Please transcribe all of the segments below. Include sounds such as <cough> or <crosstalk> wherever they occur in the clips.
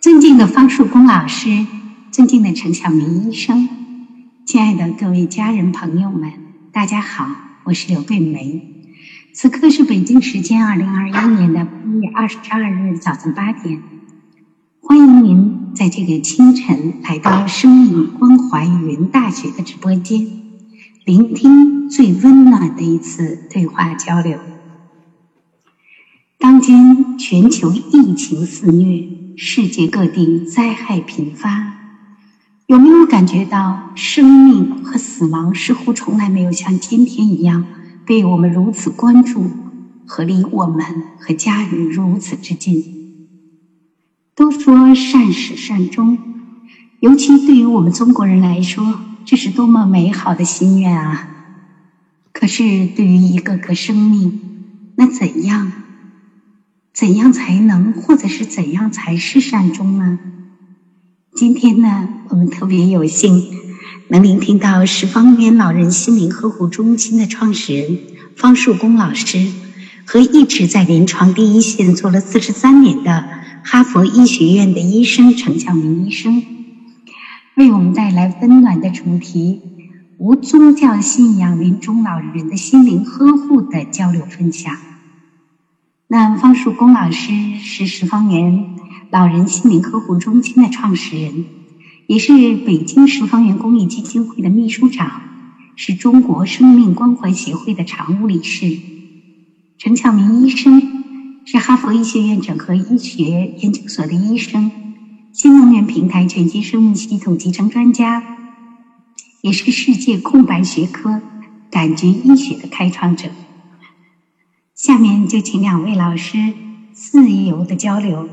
尊敬的方树功老师，尊敬的陈晓明医生，亲爱的各位家人朋友们，大家好，我是刘桂梅。此刻是北京时间二零二一年的八月二十二日早晨八点，欢迎您在这个清晨来到生命关怀云大学的直播间，聆听最温暖的一次对话交流。当今全球疫情肆虐。世界各地灾害频发，有没有感觉到生命和死亡似乎从来没有像今天一样被我们如此关注，和离我们和家人如此之近？都说善始善终，尤其对于我们中国人来说，这是多么美好的心愿啊！可是对于一个个生命，那怎样？怎样才能，或者是怎样才是善终呢？今天呢，我们特别有幸能聆听到十方园老人心灵呵护中心的创始人方树功老师，和一直在临床第一线做了四十三年的哈佛医学院的医生陈向明医生，为我们带来温暖的主题——无宗教信仰临终老人的心灵呵护的交流分享。那方树功老师是十方园老人心灵呵护中心的创始人，也是北京十方园公益基金会的秘书长，是中国生命关怀协会的常务理事。陈巧明医生是哈佛医学院整合医学研究所的医生，新能源平台全息生命系统集成专家，也是世界空白学科感觉医学的开创者。下面就请两位老师自由的交流。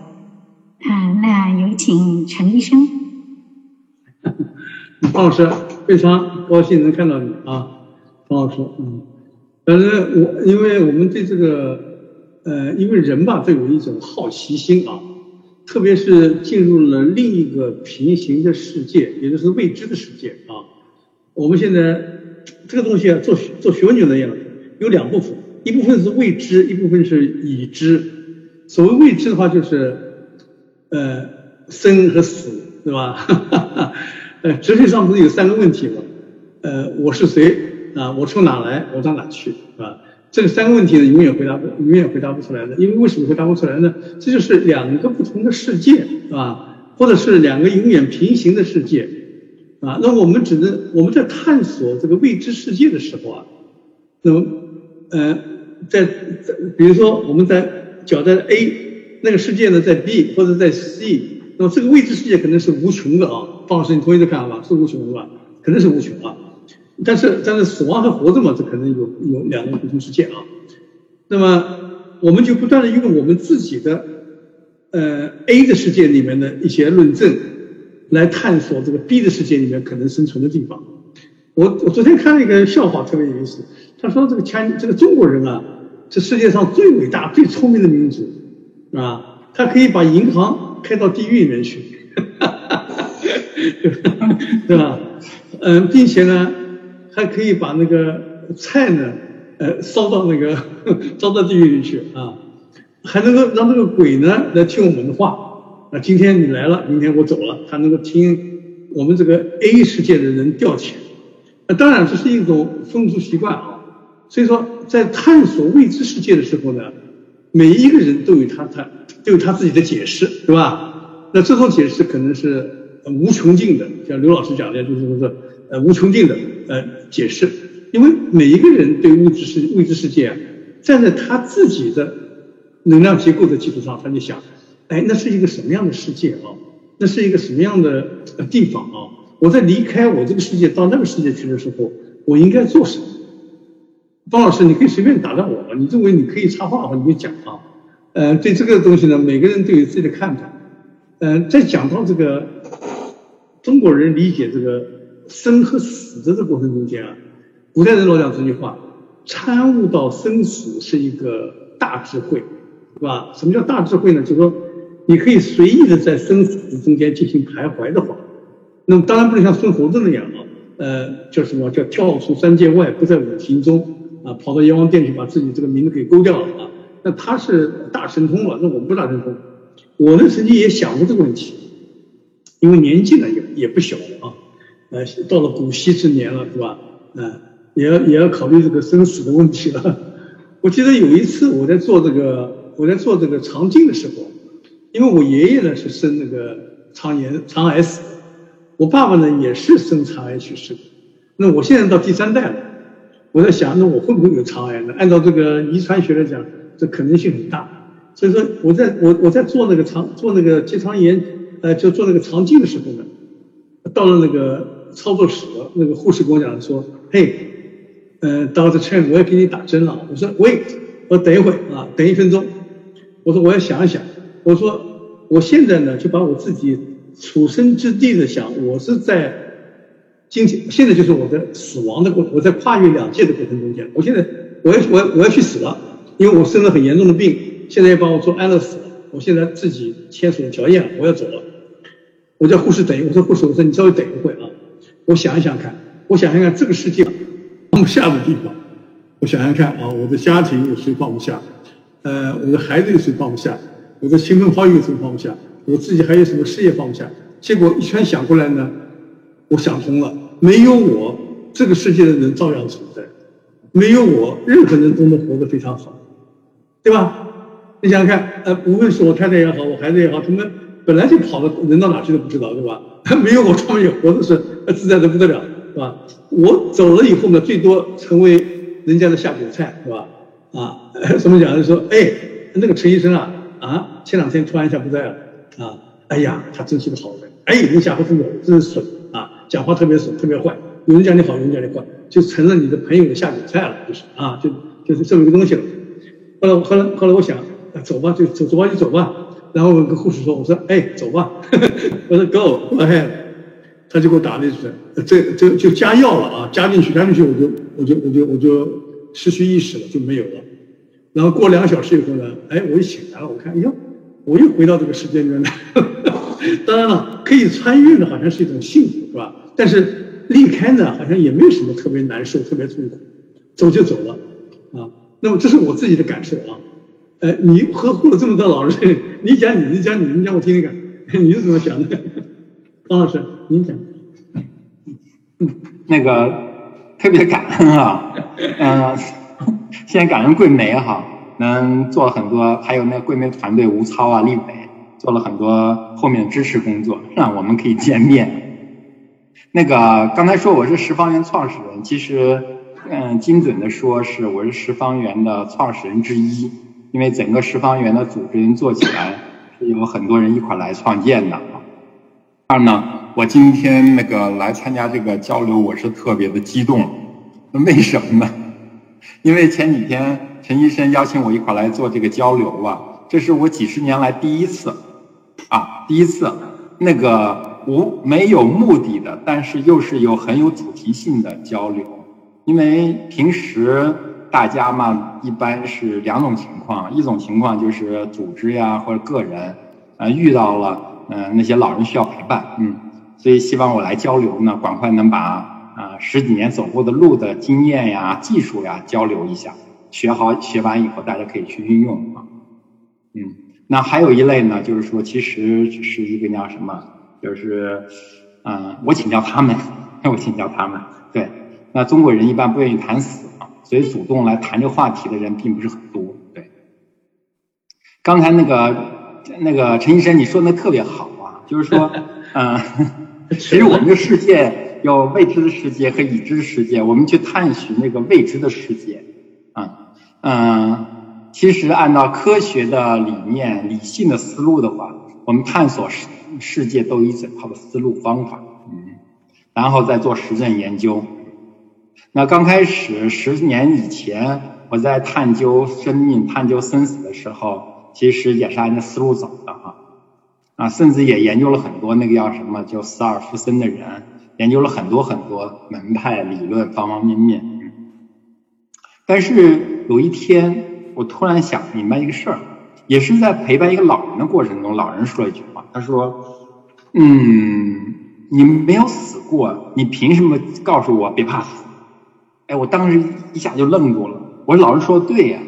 嗯，那有请陈医生。<laughs> 方老师，非常高兴能看到你啊，方老师。嗯，反正我因为我们对这个呃，因为人吧都有一种好奇心啊，特别是进入了另一个平行的世界，也就是未知的世界啊。我们现在这个东西啊，做做学问就那样，有两部分。一部分是未知，一部分是已知。所谓未知的话，就是呃生和死，对吧？<laughs> 呃，哲学上不是有三个问题吗？呃，我是谁啊？我从哪来？我到哪去？啊？这三个问题呢，永远回答不，永远回答不出来的。因为为什么回答不出来呢？这就是两个不同的世界，是吧？或者是两个永远平行的世界，啊？那我们只能我们在探索这个未知世界的时候啊，那么呃。在在，比如说我们在脚在 A 那个世界呢，在 B 或者在 C，那么这个未知世界可能是无穷的啊。方老师，你同意这看法吧？是无穷的吧？可能是无穷啊。但是但是死亡和活着嘛，这可能有有两个不同世界啊。那么我们就不断的用我们自己的呃 A 的世界里面的一些论证，来探索这个 B 的世界里面可能生存的地方。我我昨天看了一个笑话，特别有意思。他说：“这个强，这个中国人啊，是世界上最伟大、最聪明的民族，啊，他可以把银行开到地狱里面去，<laughs> 对吧？嗯，并且呢，还可以把那个菜呢，呃，烧到那个烧到地狱里去啊，还能够让这个鬼呢来听我们的话。啊，今天你来了，明天我走了，他能够听我们这个 A 世界的人调遣。那当然这是一种风俗习惯。”所以说，在探索未知世界的时候呢，每一个人都有他他都有他自己的解释，对吧？那这种解释可能是无穷尽的，像刘老师讲的，就是说呃无穷尽的呃解释，因为每一个人对物质世未知世界啊，站在他自己的能量结构的基础上，他就想，哎，那是一个什么样的世界啊？那是一个什么样的地方啊？我在离开我这个世界到那个世界去的时候，我应该做什么？方老师，你可以随便打断我，你认为你可以插话的话，你就讲啊。呃，对这个东西呢，每个人都有自己的看法。嗯，在讲到这个中国人理解这个生和死的这个过程中间啊，古代人老讲这句话：参悟到生死是一个大智慧，是吧？什么叫大智慧呢？就是说你可以随意的在生死中间进行徘徊的话，那么当然不能像孙猴子那样啊，呃，叫什么叫跳出三界外，不在五行中。啊，跑到阎王殿去把自己这个名字给勾掉了啊！那他是大神通了，那我们不大神通。我呢曾经也想过这个问题，因为年纪呢也也不小了啊，呃，到了古稀之年了，是吧？嗯，也要也要考虑这个生死的问题了。<laughs> 我记得有一次我在做这个我在做这个肠镜的时候，因为我爷爷呢是生那个肠炎肠癌死，我爸爸呢也是生肠癌去世的。那我现在到第三代了，我在想，那我会不会有肠癌呢？按照这个遗传学来讲，这可能性很大。所以说，我在我我在做那个肠做那个结肠炎，呃，就做那个肠镜的时候呢，到了那个操作室，那个护士跟我讲说：“嘿，呃，Doctor Chen，我要给你打针了。”我说：“Wait，我等一会啊，等一分钟。”我说：“我要想一想。”我说：“我现在呢，就把我自己处身之地的想，我是在。”今天现在就是我的死亡的过，我在跨越两界的过程中间。我现在我要我要我要去死了，因为我生了很严重的病，现在要帮我做安乐死。我现在自己签署了条件，我要走了。我叫护士等一，我说护士，我说你稍微等一会啊，我想一想看，我想想看这个世界放不下的地方，我想想看啊，我的家庭有谁放不下？呃，我的孩子有谁放不下？我的亲朋好友有谁放不下？我自己还有什么事业放不下？结果一圈想过来呢。我想通了，没有我，这个世界的人照样存在；没有我，任何人都能活得非常好，对吧？你想想看，呃，无论是我太太也好，我孩子也好，他们本来就跑的，人到哪去都不知道，对吧？<laughs> 没有我，他们也活的是自在的不得了，是吧？我走了以后呢，最多成为人家的下酒菜，是吧？啊，<laughs> 什么讲？就说，哎，那个陈医生啊，啊，前两天突然一下不在了，啊，哎呀，他真是个好人，哎，你下回真的真是损。讲话特别损，特别坏。有人讲你好，有人讲你坏，就成了你的朋友的下酒菜了，就是啊，就就是这么一个东西了。后来，后来，后来我想，走吧，就走，走吧，就走吧。然后我跟护士说，我说，哎，走吧。<laughs> 我说 go，哎，他就给我打了一针，这这就加药了啊，加进去，加进去，我就我就我就我就失去意识了，就没有了。然后过两个小时以后呢，哎，我一醒来了，我看，哎呦，我又回到这个世界里面来。<laughs> 当然了，可以穿越呢，好像是一种幸福，是吧？但是离开呢，好像也没有什么特别难受、特别痛苦，走就走了，啊。那么这是我自己的感受啊。呃，你呵护了这么多老人，<laughs> 你讲你，你讲你，你讲我听听看，<laughs> 你是怎么想的？方老师，您讲。嗯，那个特别感恩啊，嗯，先感恩桂梅哈，能做很多，还有那桂梅团队吴超啊、丽伟。做了很多后面支持工作，让我们可以见面。那个刚才说我是十方圆创始人，其实嗯，精准的说是我是十方圆的创始人之一，因为整个十方圆的组织人做起来是有很多人一块来创建的。二呢，我今天那个来参加这个交流，我是特别的激动。为什么呢？因为前几天陈医生邀请我一块来做这个交流啊，这是我几十年来第一次。啊，第一次那个无没有目的的，但是又是有很有主题性的交流。因为平时大家嘛，一般是两种情况，一种情况就是组织呀或者个人，呃，遇到了嗯那些老人需要陪伴，嗯，所以希望我来交流呢，赶快能把啊十几年走过的路的经验呀、技术呀交流一下，学好学完以后大家可以去运用啊，嗯。那还有一类呢，就是说，其实是一个叫什么，就是，嗯，我请教他们，<laughs> 我请教他们。对，那中国人一般不愿意谈死啊，所以主动来谈这话题的人并不是很多。对，刚才那个那个陈医生你说的特别好啊，就是说，嗯，<laughs> 其实我们的世界有未知的世界和已知的世界，我们去探寻那个未知的世界，啊，嗯。其实，按照科学的理念、理性的思路的话，我们探索世世界都一整套的思路方法，嗯，然后再做实证研究。那刚开始十年以前，我在探究生命、探究生死的时候，其实也是按照思路走的哈，啊，甚至也研究了很多那个叫什么叫死而复生的人，研究了很多很多门派理论方方面面。但是有一天。我突然想明白一个事儿，也是在陪伴一个老人的过程中，老人说了一句话，他说：“嗯，你没有死过，你凭什么告诉我别怕死？”哎，我当时一下就愣住了。我说：“老人说的对呀，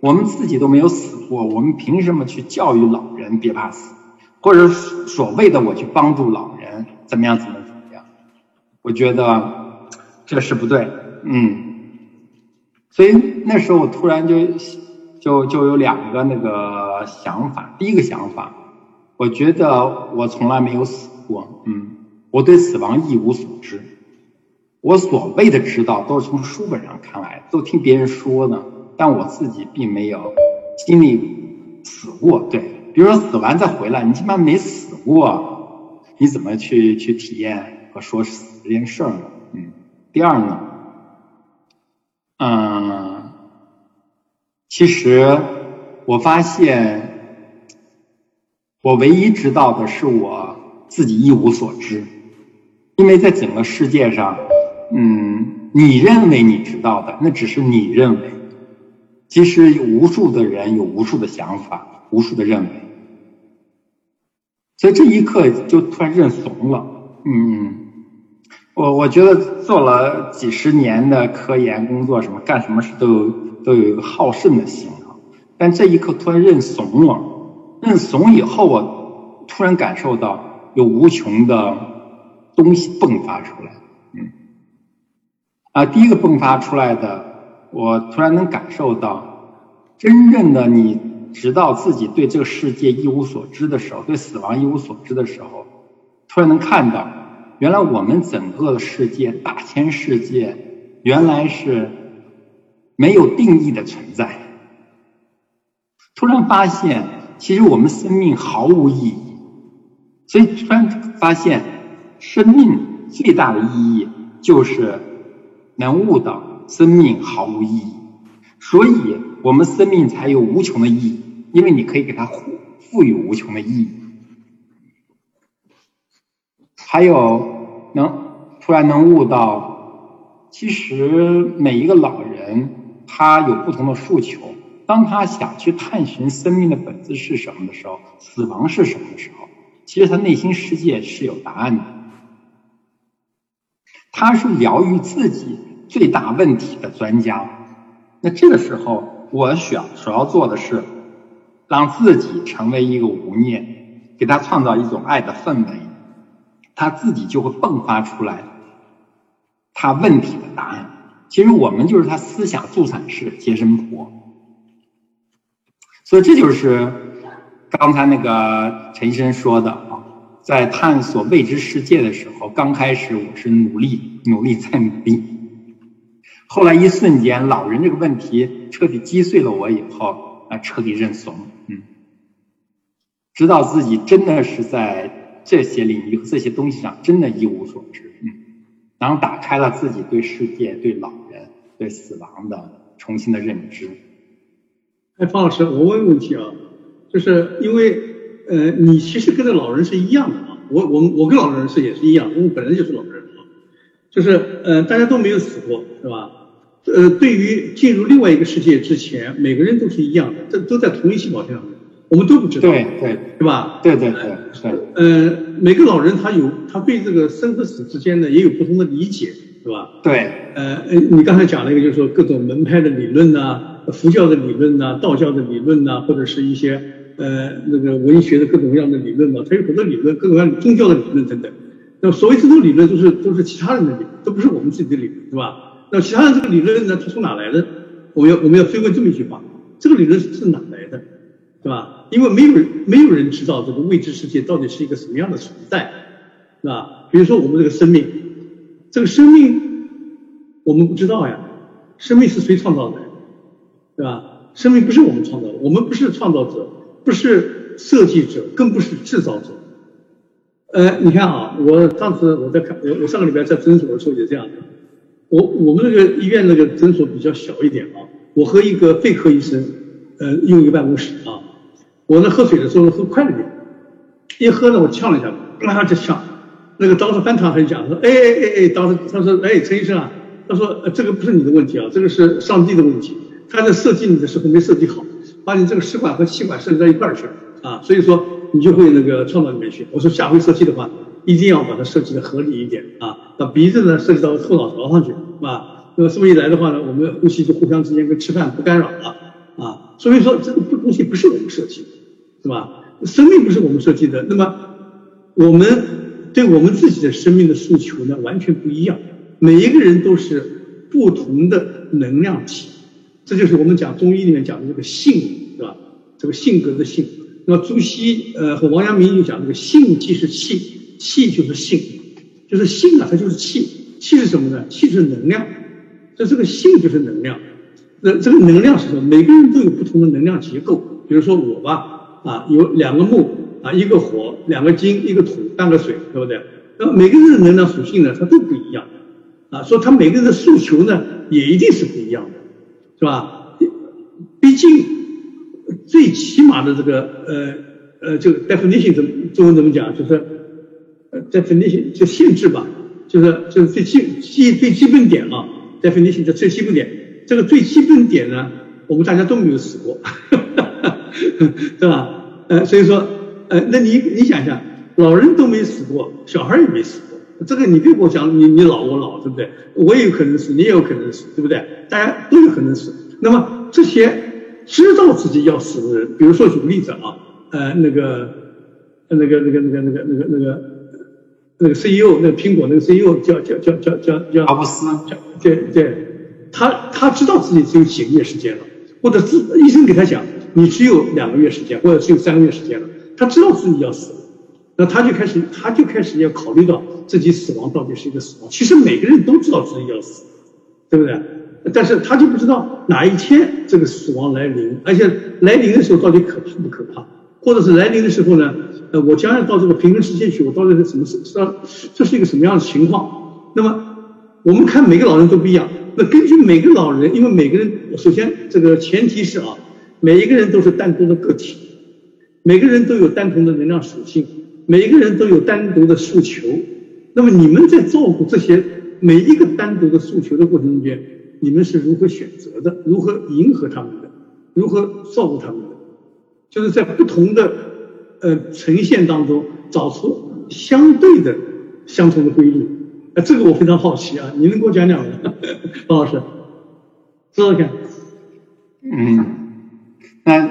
我们自己都没有死过，我们凭什么去教育老人别怕死，或者所谓的我去帮助老人怎么样怎么怎么样？我觉得这是不对，嗯。所以那时候我突然就就就有两个那个想法，第一个想法，我觉得我从来没有死过，嗯，我对死亡一无所知，我所谓的知道都是从书本上看来，都听别人说的。但我自己并没有经历死过，对，比如说死完再回来，你起码没死过，你怎么去去体验和说死这件事儿呢？嗯，第二呢，嗯，其实我发现，我唯一知道的是我自己一无所知，因为在整个世界上，嗯，你认为你知道的，那只是你认为。其实有无数的人有无数的想法，无数的认为，所以这一刻就突然认怂了。嗯，我我觉得做了几十年的科研工作，什么干什么事都有都有一个好胜的心啊。但这一刻突然认怂了，认怂以后，我突然感受到有无穷的东西迸发出来。嗯，啊，第一个迸发出来的。我突然能感受到，真正的你直到自己对这个世界一无所知的时候，对死亡一无所知的时候，突然能看到，原来我们整个世界大千世界原来是没有定义的存在。突然发现，其实我们生命毫无意义，所以突然发现，生命最大的意义就是能悟到。生命毫无意义，所以我们生命才有无穷的意义，因为你可以给它赋赋予无穷的意义。还有能突然能悟到，其实每一个老人他有不同的诉求，当他想去探寻生命的本质是什么的时候，死亡是什么的时候，其实他内心世界是有答案的，他是疗愈自己。最大问题的专家，那这个时候，我想所要做的是，让自己成为一个无念，给他创造一种爱的氛围，他自己就会迸发出来他问题的答案。其实我们就是他思想助产士、接生婆，所以这就是刚才那个陈医生说的啊，在探索未知世界的时候，刚开始我是努力、努力再努力。后来一瞬间，老人这个问题彻底击碎了我以后，啊，彻底认怂，嗯，知道自己真的是在这些领域和这些东西上真的一无所知，嗯，然后打开了自己对世界、对老人、对死亡的重新的认知。哎，方老师，我问问题啊，就是因为呃，你其实跟这老人是一样的啊，我我我跟老人是也是一样，我本来就是老人啊，就是呃，大家都没有死过，是吧？呃，对于进入另外一个世界之前，每个人都是一样的，这都在同一起跑线上，我们都不知道，对对，对吧？对对对对。呃，每个老人他有，他对这个生和死之间呢也有不同的理解，是吧？对。呃呃，你刚才讲了一个，就是说各种门派的理论呐，佛教的理论呐，道教的理论呐，或者是一些呃那个文学的各种各样的理论嘛，它有很多理论，各种各样宗教的理论等等。那所谓这种理论，都是都是其他人的理论，都不是我们自己的理论，是吧？那其他人这个理论呢？它从哪来的？我们要我们要追问这么一句话：这个理论是哪来的，对吧？因为没有人没有人知道这个未知世界到底是一个什么样的存在，是吧？比如说我们这个生命，这个生命我们不知道呀，生命是谁创造的，对吧？生命不是我们创造的，我们不是创造者，不是设计者，更不是制造者。呃，你看啊，我上次我在看我我上个礼拜在诊所的时候也这样。我我们那个医院那个诊所比较小一点啊，我和一个肺科医生，呃，用一个办公室啊。我呢喝水的时候喝快了点，一喝呢我呛了一下，啊就呛。那个当时翻肠很讲说，哎哎哎哎，当时他说，哎陈医生啊，他说这个不是你的问题啊，这个是上帝的问题，他在设计你的时候没设计好，把你这个食管和气管设计到一块儿去了啊，所以说你就会那个创到里面去。我说下回设计的话。一定要把它设计的合理一点啊！把鼻子呢设计到后脑勺上去，是吧？那么这么一来的话呢，我们呼吸就互相之间跟吃饭不干扰了啊！所以说这个不东西不是我们设计的，是吧？生命不是我们设计的，那么我们对我们自己的生命的诉求呢，完全不一样。每一个人都是不同的能量体，这就是我们讲中医里面讲的这个性，是吧？这个性格的性。那么朱熹呃和王阳明就讲这个性即是气，气就是性，就是性啊，它就是气。气是什么呢？气是能量，这这个性就是能量。那这个能量是什么？每个人都有不同的能量结构。比如说我吧，啊，有两个木啊，一个火，两个金，一个土，半个水，对不对？那么每个人的能量属性呢，它都不一样。啊，说他每个人的诉求呢，也一定是不一样的，是吧？毕竟最起码的这个呃呃，这个 definition 怎么中文怎么讲？就是呃 definition 就限制吧，就是就是最基基最基本点啊，definition 的最基本点。这个最基本点呢，我们大家都没有死过，<laughs> 对吧？呃，所以说呃，那你你想想，老人都没死过，小孩也没死过。这个你别跟我讲，你你老我老，对不对？我也有可能死，你也有可能死，对不对？大家都有可能死。那么这些知道自己要死的人，比如说举个例子啊，呃，那个，那个那个那个那个那个那个那个 CEO，那个苹果那个 CEO 叫叫叫叫叫叫阿布斯，对对，他他知道自己只有几个月时间了，或者自医生给他讲，你只有两个月时间，或者只有三个月时间了，他知道自己要死了。那他就开始，他就开始要考虑到自己死亡到底是一个死亡。其实每个人都知道自己要死，对不对？但是他就不知道哪一天这个死亡来临，而且来临的时候到底可怕不可怕，或者是来临的时候呢？呃，我将要到这个平衡世界去，我到底是什么是这这是一个什么样的情况？那么我们看每个老人都不一样。那根据每个老人，因为每个人首先这个前提是啊，每一个人都是单独的个体，每个人都有单独的能量属性。每一个人都有单独的诉求，那么你们在照顾这些每一个单独的诉求的过程中间，你们是如何选择的？如何迎合他们的？如何照顾他们的？就是在不同的呃呈现当中找出相对的相同的规律。呃，这个我非常好奇啊，你能给我讲讲吗，方 <laughs> 老师？说说看。嗯，那。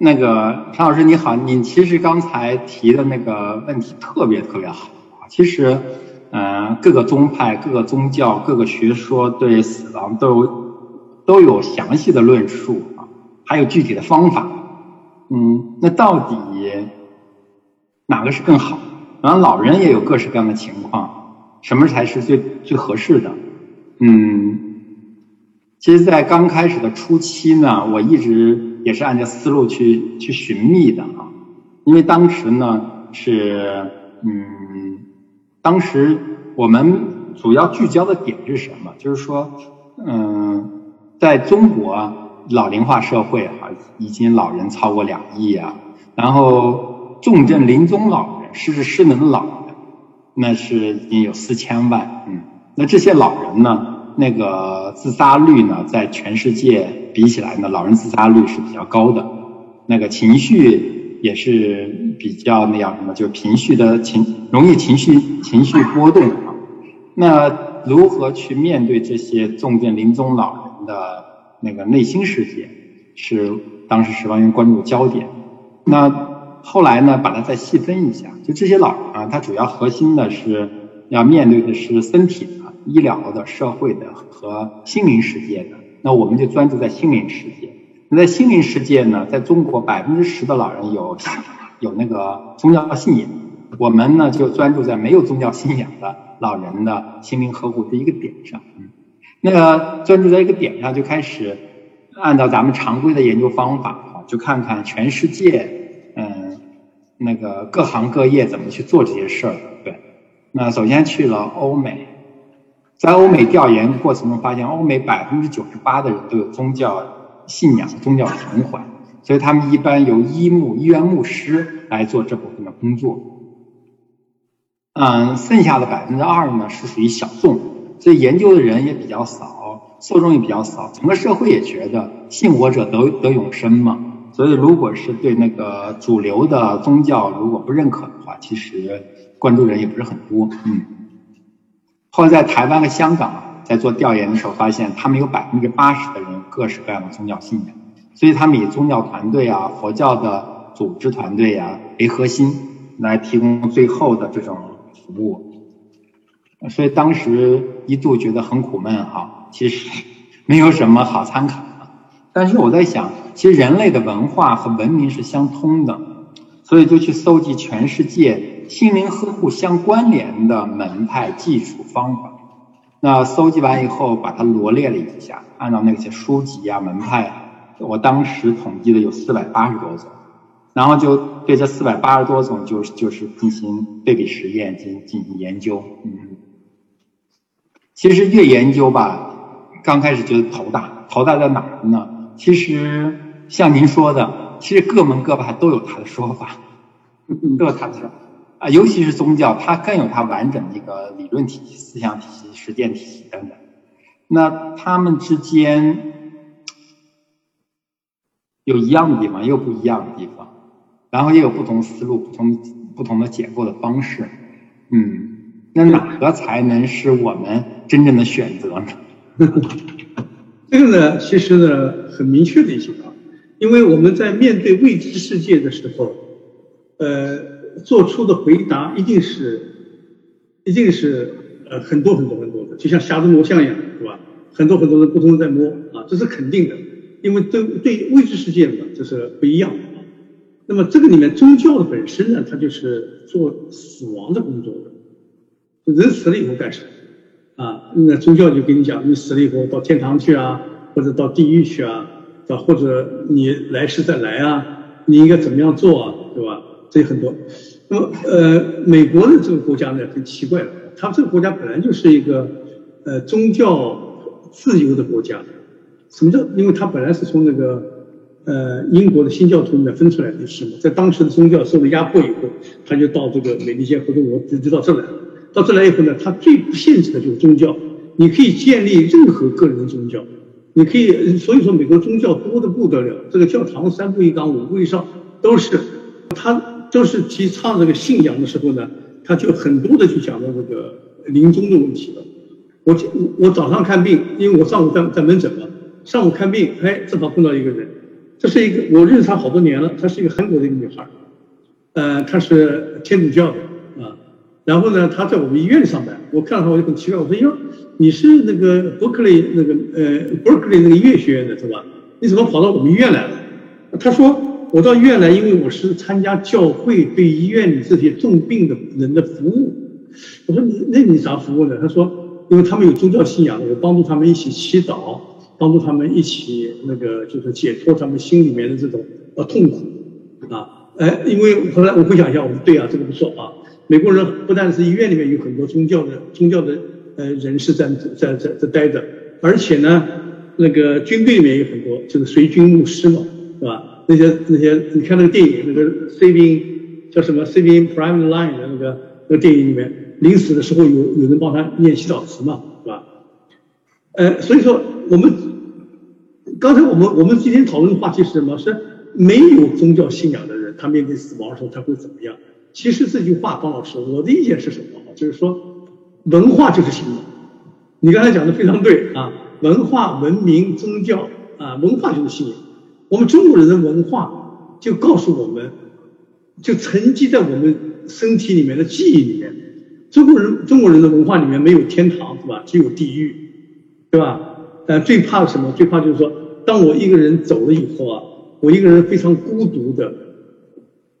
那个陈老师你好，你其实刚才提的那个问题特别特别好啊。其实，嗯，各个宗派、各个宗教、各个学说对死亡都有都有详细的论述啊，还有具体的方法。嗯，那到底哪个是更好？然后老人也有各式各样的情况，什么才是最最合适的？嗯，其实，在刚开始的初期呢，我一直。也是按照思路去去寻觅的啊，因为当时呢是嗯，当时我们主要聚焦的点是什么？就是说嗯，在中国老龄化社会哈，已经老人超过两亿啊，然后重症临终老人、失智失能老人，那是已经有四千万，嗯，那这些老人呢？那个自杀率呢，在全世界比起来呢，老人自杀率是比较高的。那个情绪也是比较那样什么，就是情绪的情容易情绪情绪波动啊。那如何去面对这些重症临终老人的那个内心世界，是当时十万元关注焦点。那后来呢，把它再细分一下，就这些老人啊，他主要核心的是要面对的是身体的。医疗的、社会的和心灵世界的，那我们就专注在心灵世界。那在心灵世界呢，在中国百分之十的老人有有那个宗教信仰，我们呢就专注在没有宗教信仰的老人的心灵呵护这一个点上。那个专注在一个点上，就开始按照咱们常规的研究方法，就看看全世界嗯那个各行各业怎么去做这些事儿。对，那首先去了欧美。在欧美调研过程中发现，欧美百分之九十八的人都有宗教信仰、宗教情怀，所以他们一般由医牧、医院牧师来做这部分的工作。嗯，剩下的百分之二呢是属于小众，所以研究的人也比较少，受众也比较少。整个社会也觉得信我者得得永生嘛，所以如果是对那个主流的宗教如果不认可的话，其实关注人也不是很多。嗯。后来在台湾和香港在做调研的时候，发现他们有百分之八十的人各式各样的宗教信仰，所以他们以宗教团队啊、佛教的组织团队啊为核心，来提供最后的这种服务。所以当时一度觉得很苦闷哈，其实 <laughs> 没有什么好参考的。但是我在想，其实人类的文化和文明是相通的，所以就去搜集全世界心灵呵护相关联的门派、技术、方法。那搜集完以后，把它罗列了一下，按照那些书籍啊、门派，我当时统计的有四百八十多种，然后就对这四百八十多种，就是就是进行对比实验，进进行研究。嗯，其实越研究吧，刚开始觉得头大，头大在哪儿呢？其实像您说的，其实各门各派都有他的说法，<laughs> 都有他的说法。啊，尤其是宗教，它更有它完整的一个理论体系、思想体系、实践体系等等。那他们之间有一样的地方，也有不一样的地方，然后也有不同思路、不同不同的解构的方式。嗯，那哪个才能是我们真正的选择呢？<laughs> 这个呢，其实呢，很明确的一句话，因为我们在面对未知世界的时候，呃。做出的回答一定是，一定是呃很多很多很多的，就像瞎子摸象一样，是吧？很多很多人不同的在摸啊，这是肯定的，因为对对未知世界嘛，这是不一样的。那么这个里面宗教的本身呢，它就是做死亡的工作的，人死了以后干什么？啊，那宗教就跟你讲，你死了以后到天堂去啊，或者到地狱去啊，啊，或者你来世再来啊，你应该怎么样做啊，对吧？这很多。那么，呃，美国的这个国家呢，很奇怪。它这个国家本来就是一个，呃，宗教自由的国家。什么叫？因为它本来是从那个，呃，英国的新教徒里面分出来的，是吗？在当时的宗教受了压迫以后，他就到这个美利坚合众国，就就到这来。到这来以后呢，它最不限制的就是宗教，你可以建立任何个人的宗教，你可以，所以说美国宗教多的不得了。这个教堂三步一岗，五步一哨，都是他。就是提倡这个信仰的时候呢，他就很多的去讲到这个临终的问题了。我我早上看病，因为我上午在在门诊嘛，上午看病，哎，正好碰到一个人，这是一个我认识他好多年了，她是一个韩国的一个女孩，呃，她是天主教的啊，然后呢，她在我们医院上班，我看到她我就很奇怪，我说哟，你是那个伯克利那个呃伯克利那个音乐学院的是吧？你怎么跑到我们医院来了？她说。我到医院来，因为我是参加教会对医院里这些重病的人的服务。我说你那你啥服务呢？他说，因为他们有宗教信仰，我帮助他们一起祈祷，帮助他们一起那个就是解脱他们心里面的这种呃痛苦啊。哎，因为后来我回想一下，我说对啊，这个不错啊。美国人不但是医院里面有很多宗教的宗教的呃人士在在在在待着，而且呢，那个军队里面有很多就是随军牧师嘛，是吧？那些那些，你看那个电影，那个 Saving 叫什么 Saving Private Line 的那个那个电影里面，临死的时候有有人帮他念祈祷词嘛，是吧？呃，所以说我们刚才我们我们今天讨论的话题是什么？是没有宗教信仰的人，他面对死亡的时候他会怎么样？其实这句话，方老师，我的意见是什么？就是说，文化就是信仰。你刚才讲的非常对啊，文化、文明、宗教啊，文化就是信仰。我们中国人的文化就告诉我们，就沉积在我们身体里面的记忆里面。中国人中国人的文化里面没有天堂，是吧？只有地狱，对吧？呃，最怕什么？最怕就是说，当我一个人走了以后啊，我一个人非常孤独的，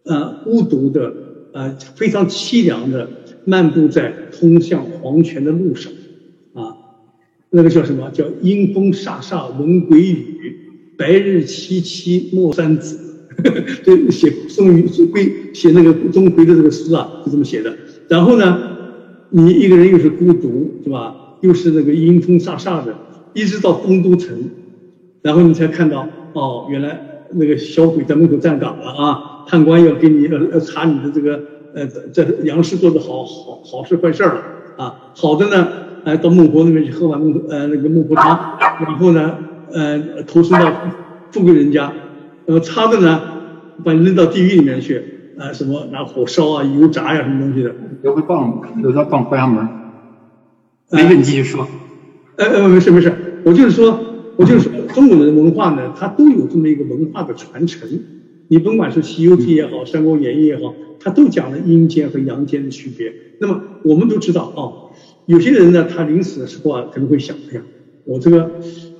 呃，孤独的，呃，非常凄凉的漫步在通向黄泉的路上，啊，那个叫什么？叫阴风飒飒，闻鬼语。白日凄凄莫三子，<laughs> 这写宋玉钟馗写那个钟馗的这个诗啊，就这么写的。然后呢，你一个人又是孤独，是吧？又是那个阴风飒飒的，一直到丰都城，然后你才看到，哦，原来那个小鬼在门口站岗了啊！判官要给你呃查你的这个呃这杨氏做的好好好事坏事了啊！好的呢，哎，到孟婆那边去喝碗孟呃那个孟婆汤，然后呢。呃，投身到富贵人家，那么差的呢，把你扔到地狱里面去，啊，什么拿火烧啊、油炸呀，什么东西的，都会放，有时候放关上门。没事，你继续说。呃呃，没事没事，我就是说，我就是说，中国人的文化呢，它都有这么一个文化的传承。你甭管是《西游记》也好，《三国演义》也好，它都讲了阴间和阳间的区别。那么我们都知道哦，有些人呢，他临死的时候啊，可能会想：哎呀，我这个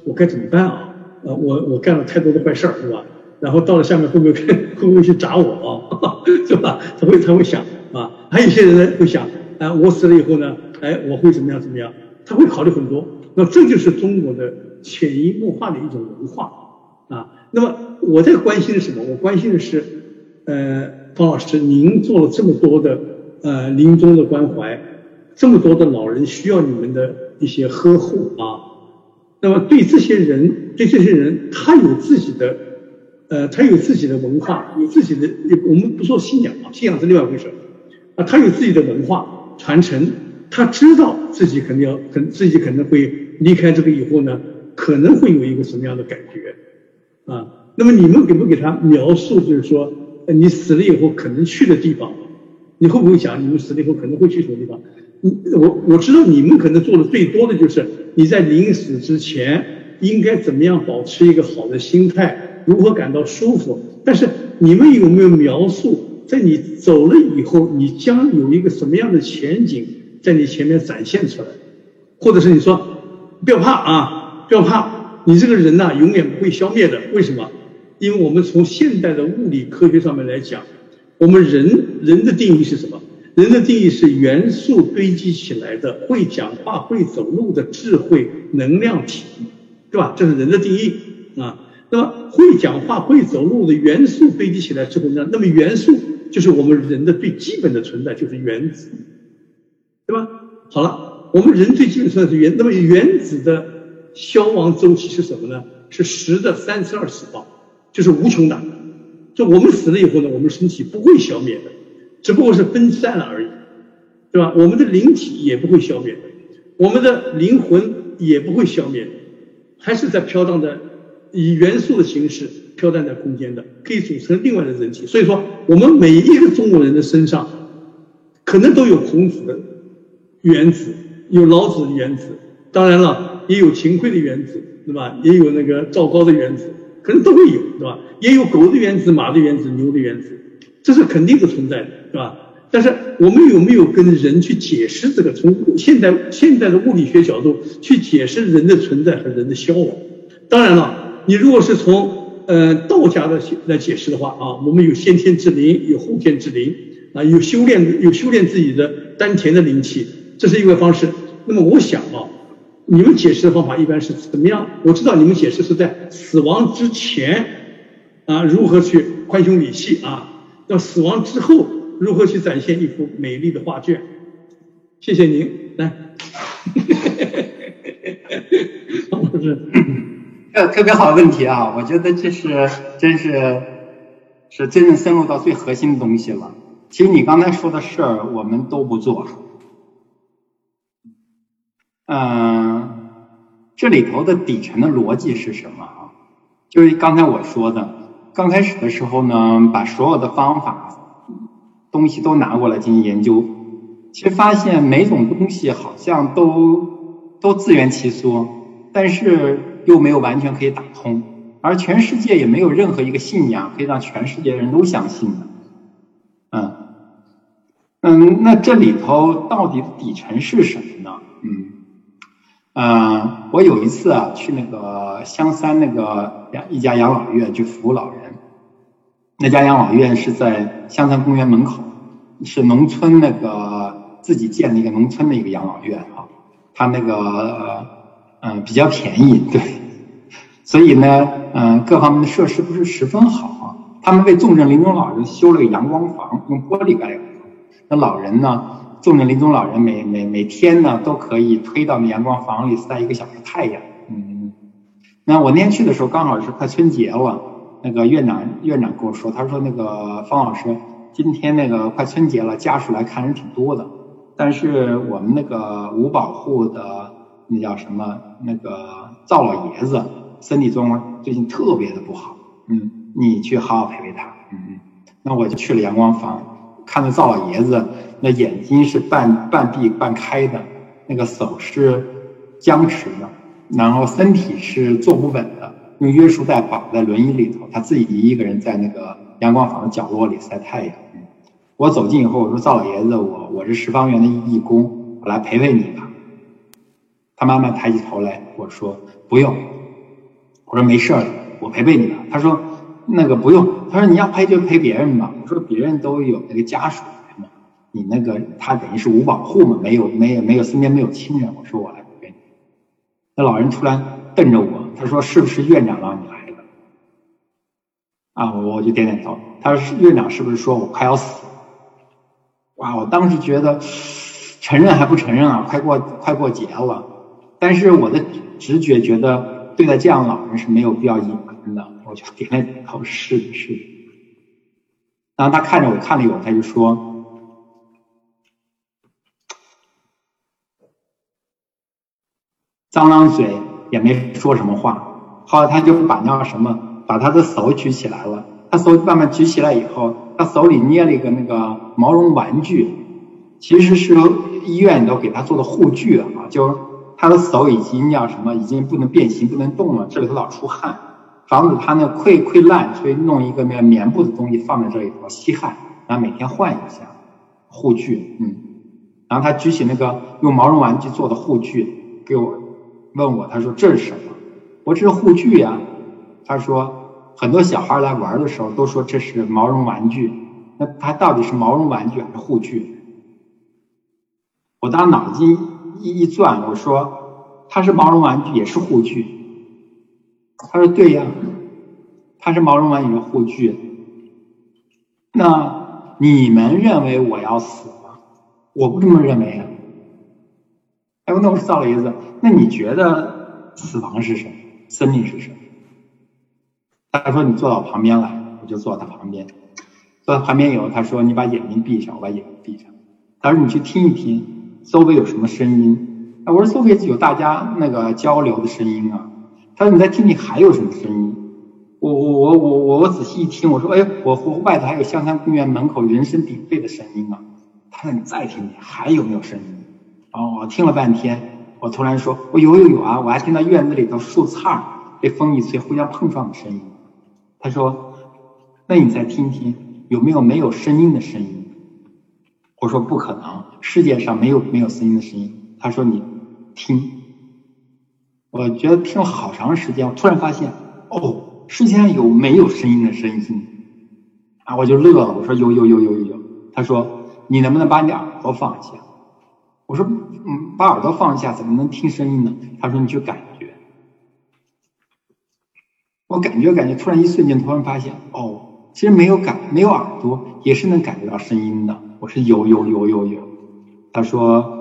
我该怎么办啊？呃，我我干了太多的坏事儿，是吧？然后到了下面会不会会不会去砸我啊？<laughs> 是吧？他会他会想啊。还有一些人呢会想：哎，我死了以后呢，哎，我会怎么样怎么样？他会考虑很多。那这就是中国的潜移默化的一种文化啊。那么。我在关心的什么？我关心的是，呃，方老师，您做了这么多的呃临终的关怀，这么多的老人需要你们的一些呵护啊。那么对这些人，对这些人，他有自己的，呃，他有自己的文化，有自己的，我们不说信仰啊，信仰是另外一回事啊。他有自己的文化传承，他知道自己肯定要，可自己可能会离开这个以后呢，可能会有一个什么样的感觉啊？那么你们给不给他描述，就是说，你死了以后可能去的地方，你会不会想，你们死了以后可能会去什么地方？我我知道你们可能做的最多的就是你在临死之前应该怎么样保持一个好的心态，如何感到舒服。但是你们有没有描述，在你走了以后，你将有一个什么样的前景在你前面展现出来？或者是你说，不要怕啊，不要怕，你这个人呐，永远不会消灭的。为什么？因为我们从现代的物理科学上面来讲，我们人人的定义是什么？人的定义是元素堆积起来的会讲话、会走路的智慧能量体，对吧？这是人的定义啊。那么会讲话、会走路的元素堆积起来之后呢？那么元素就是我们人的最基本的存在，就是原子，对吧？好了，我们人最基本存在是原，那么原子的消亡周期是什么呢？是十的三十二次方。就是无穷大，就我们死了以后呢，我们身体不会消灭的，只不过是分散了而已，对吧？我们的灵体也不会消灭的，我们的灵魂也不会消灭的，还是在飘荡的，以元素的形式飘荡在空间的，可以组成另外的人体。所以说，我们每一个中国人的身上，可能都有孔子的原子，有老子的原子，当然了，也有秦桧的原子，对吧？也有那个赵高的原子。可能都会有，对吧？也有狗的原子、马的原子、牛的原子，这是肯定不存在的，对吧？但是我们有没有跟人去解释这个？从现代现代的物理学角度去解释人的存在和人的消亡？当然了，你如果是从呃道家的来解释的话啊，我们有先天之灵，有后天之灵啊，有修炼有修炼自己的丹田的灵气，这是一个方式。那么我想啊。你们解释的方法一般是怎么样？我知道你们解释是在死亡之前，啊，如何去宽胸理气啊？到死亡之后，如何去展现一幅美丽的画卷？谢谢您，来，王老师，这特别好的问题啊！我觉得这是真是是真正深入到最核心的东西了。其实你刚才说的事儿，我们都不做。嗯，这里头的底层的逻辑是什么啊？就是刚才我说的，刚开始的时候呢，把所有的方法东西都拿过来进行研究，其实发现每种东西好像都都自圆其说，但是又没有完全可以打通，而全世界也没有任何一个信仰可以让全世界人都相信的。嗯嗯，那这里头到底底层是什么呢？嗯。嗯，我有一次啊，去那个香山那个养一家养老院去服务老人。那家养老院是在香山公园门口，是农村那个自己建的一个农村的一个养老院啊。他那个嗯比较便宜，对，所以呢嗯各方面的设施不是十分好啊。他们为重症临终老人修了个阳光房，用玻璃盖的。那老人呢？重症临终老人每每每天呢都可以推到那阳光房里晒一个小时太阳。嗯，那我那天去的时候刚好是快春节了，那个院长院长跟我说，他说那个方老师今天那个快春节了，家属来看人挺多的，但是我们那个五保户的那叫什么那个赵老爷子身体状况最近特别的不好。嗯，你去好好陪陪他。嗯嗯，那我就去了阳光房。看到赵老爷子，那眼睛是半半闭半开的，那个手是僵持的，然后身体是坐不稳的，用约束带绑在轮椅里头，他自己一个人在那个阳光房的角落里晒太阳。我走近以后，我说：“赵老爷子，我我是十方园的义工，我来陪陪你吧。”他慢慢抬起头来，我说：“不用。”我说：“没事儿，我陪陪你吧。”他说：“那个不用。”他说：“你要陪就陪别人吧。”我说：“别人都有那个家属嘛，你那个他等于是无保护嘛，没有没有没有身边没有亲人。”我说：“我来陪陪你。”那老人突然瞪着我，他说：“是不是院长让你来的？”啊，我就点点头。他说：“院长是不是说我快要死？”哇！我当时觉得承认还不承认啊，快过快过节了。但是我的直觉觉得对待这样老人是没有必要隐瞒的，我就点了点头，是，是的。然后他看着我看了一会儿，他就说：“张张嘴也没说什么话。”后来他就把那什么，把他的手举起来了。他手慢慢举起来以后。他手里捏了一个那个毛绒玩具，其实是医院都给他做的护具啊，就他的手已经叫什么，已经不能变形、不能动了，这里头老出汗，防止他那溃溃烂，所以弄一个那个棉布的东西放在这里头吸汗，然后每天换一下护具，嗯，然后他举起那个用毛绒玩具做的护具给我问我，他说这是什么？我这是护具呀，他说。很多小孩来玩的时候都说这是毛绒玩具，那它到底是毛绒玩具还是护具？我当脑筋一一转，我说它是毛绒玩具也是护具。他说对呀，它是毛绒玩具是护具。那你们认为我要死吗？我不这么认为啊。哎，那我说赵老爷子，那你觉得死亡是什么？生命是什么？他说：“你坐到旁边来，我就坐他旁边。坐到旁边以后，他说：‘你把眼睛闭上。’我把眼睛闭上。他说：‘你去听一听，周围有什么声音？’哎我说：‘周围有大家那个交流的声音啊。’他说：‘你再听听还有什么声音？’我我我我我我仔细一听，我说：‘哎，我外头还有香山公园门口人声鼎沸的声音啊。’他说：‘你再听听，还有没有声音？’哦，我听了半天，我突然说：‘我有有有啊！我还听到院子里头树杈被风一吹互相碰撞的声音。’他说：“那你再听听，有没有没有声音的声音？”我说：“不可能，世界上没有没有声音的声音。”他说：“你听。”我觉得听了好长时间，我突然发现，哦，世界上有没有声音的声音？啊，我就乐了。我说：“有有有有有有。”他说：“你能不能把你耳朵放下？”我说：“嗯，把耳朵放下，怎么能听声音呢？”他说：“你去感觉。”我感觉，感觉突然一瞬间，突然发现，哦，其实没有感，没有耳朵也是能感觉到声音的。我说有有有有有。他说，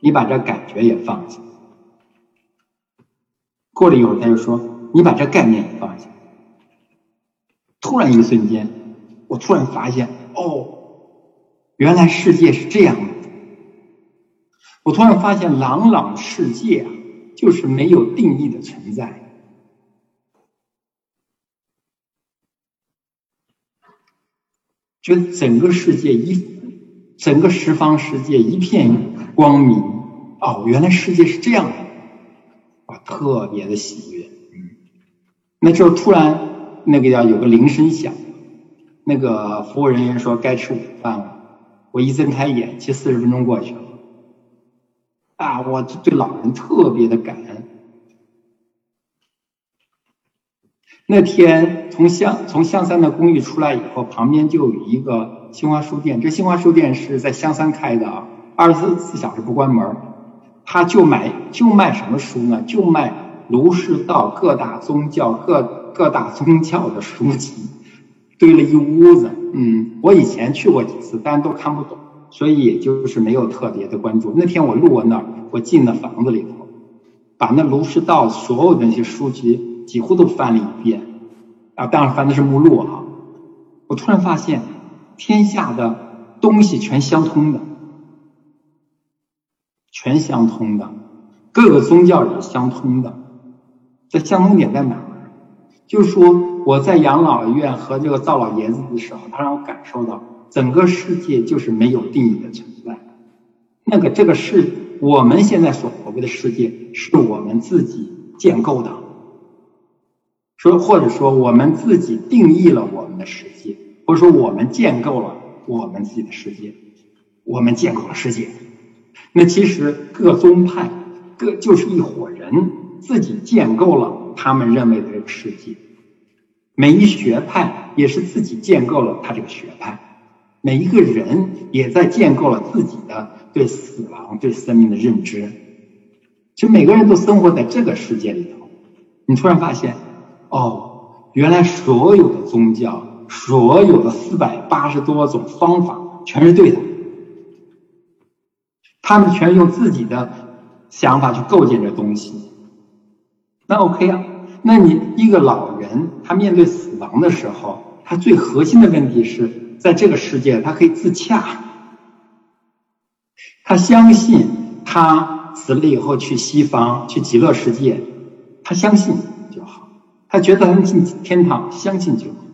你把这感觉也放下。过了一会儿，他又说，你把这概念也放下。突然一瞬间，我突然发现，哦，原来世界是这样的。我突然发现，朗朗世界啊，就是没有定义的存在。觉得整个世界一，整个十方世界一片光明哦，原来世界是这样的，啊，特别的喜悦。嗯，那时候突然那个叫有个铃声响，那个服务人员说该吃午饭了。我一睁开眼，其实四十分钟过去了。啊，我对老人特别的感恩。那天从香从香山的公寓出来以后，旁边就有一个新华书店。这新华书店是在香山开的，二十四小时不关门。他就买就卖什么书呢？就卖儒释道各大宗教各各大宗教的书籍，堆了一屋子。嗯，我以前去过几次，但都看不懂，所以也就是没有特别的关注。那天我路过那儿，我进了房子里头，把那儒释道所有的那些书籍。几乎都翻了一遍，啊，当然翻的是目录哈。我突然发现，天下的东西全相通的，全相通的，各个宗教也相通的。这相通点在哪儿？就是说，我在养老院和这个赵老爷子的时候，他让我感受到，整个世界就是没有定义的存在。那个这个世，我们现在所谓的世界，是我们自己建构的，说或者说我们自己定义了我们的世界，或者说我们建构了我们自己的世界，我们建构了世界。那其实各宗派各就是一伙人自己建构了他们认为的这个世界，每一学派也是自己建构了他这个学派。每一个人也在建构了自己的对死亡、对生命的认知。其实每个人都生活在这个世界里头。你突然发现，哦，原来所有的宗教、所有的四百八十多种方法全是对的。他们全用自己的想法去构建这东西。那 OK 啊？那你一个老人，他面对死亡的时候，他最核心的问题是。在这个世界，他可以自洽，他相信他死了以后去西方去极乐世界，他相信就好，他觉得能进天堂，相信就好，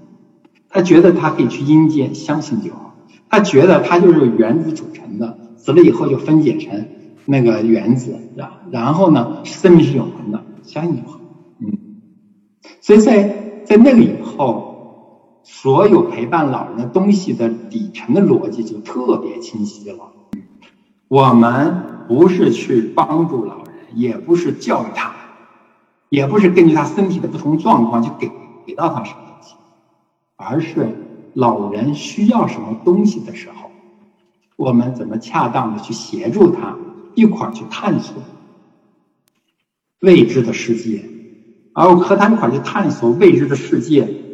他觉得他可以去阴间，相信就好，他觉得他就是原子组成的，死了以后就分解成那个原子，然然后呢，生命是永恒的，相信就好，嗯，所以在在那个以后。所有陪伴老人的东西的底层的逻辑就特别清晰了。我们不是去帮助老人，也不是教育他，也不是根据他身体的不同状况去给给到他什么东西，而是老人需要什么东西的时候，我们怎么恰当的去协助他一块儿去探索未知的世界，而和他一块儿去探索未知的世界。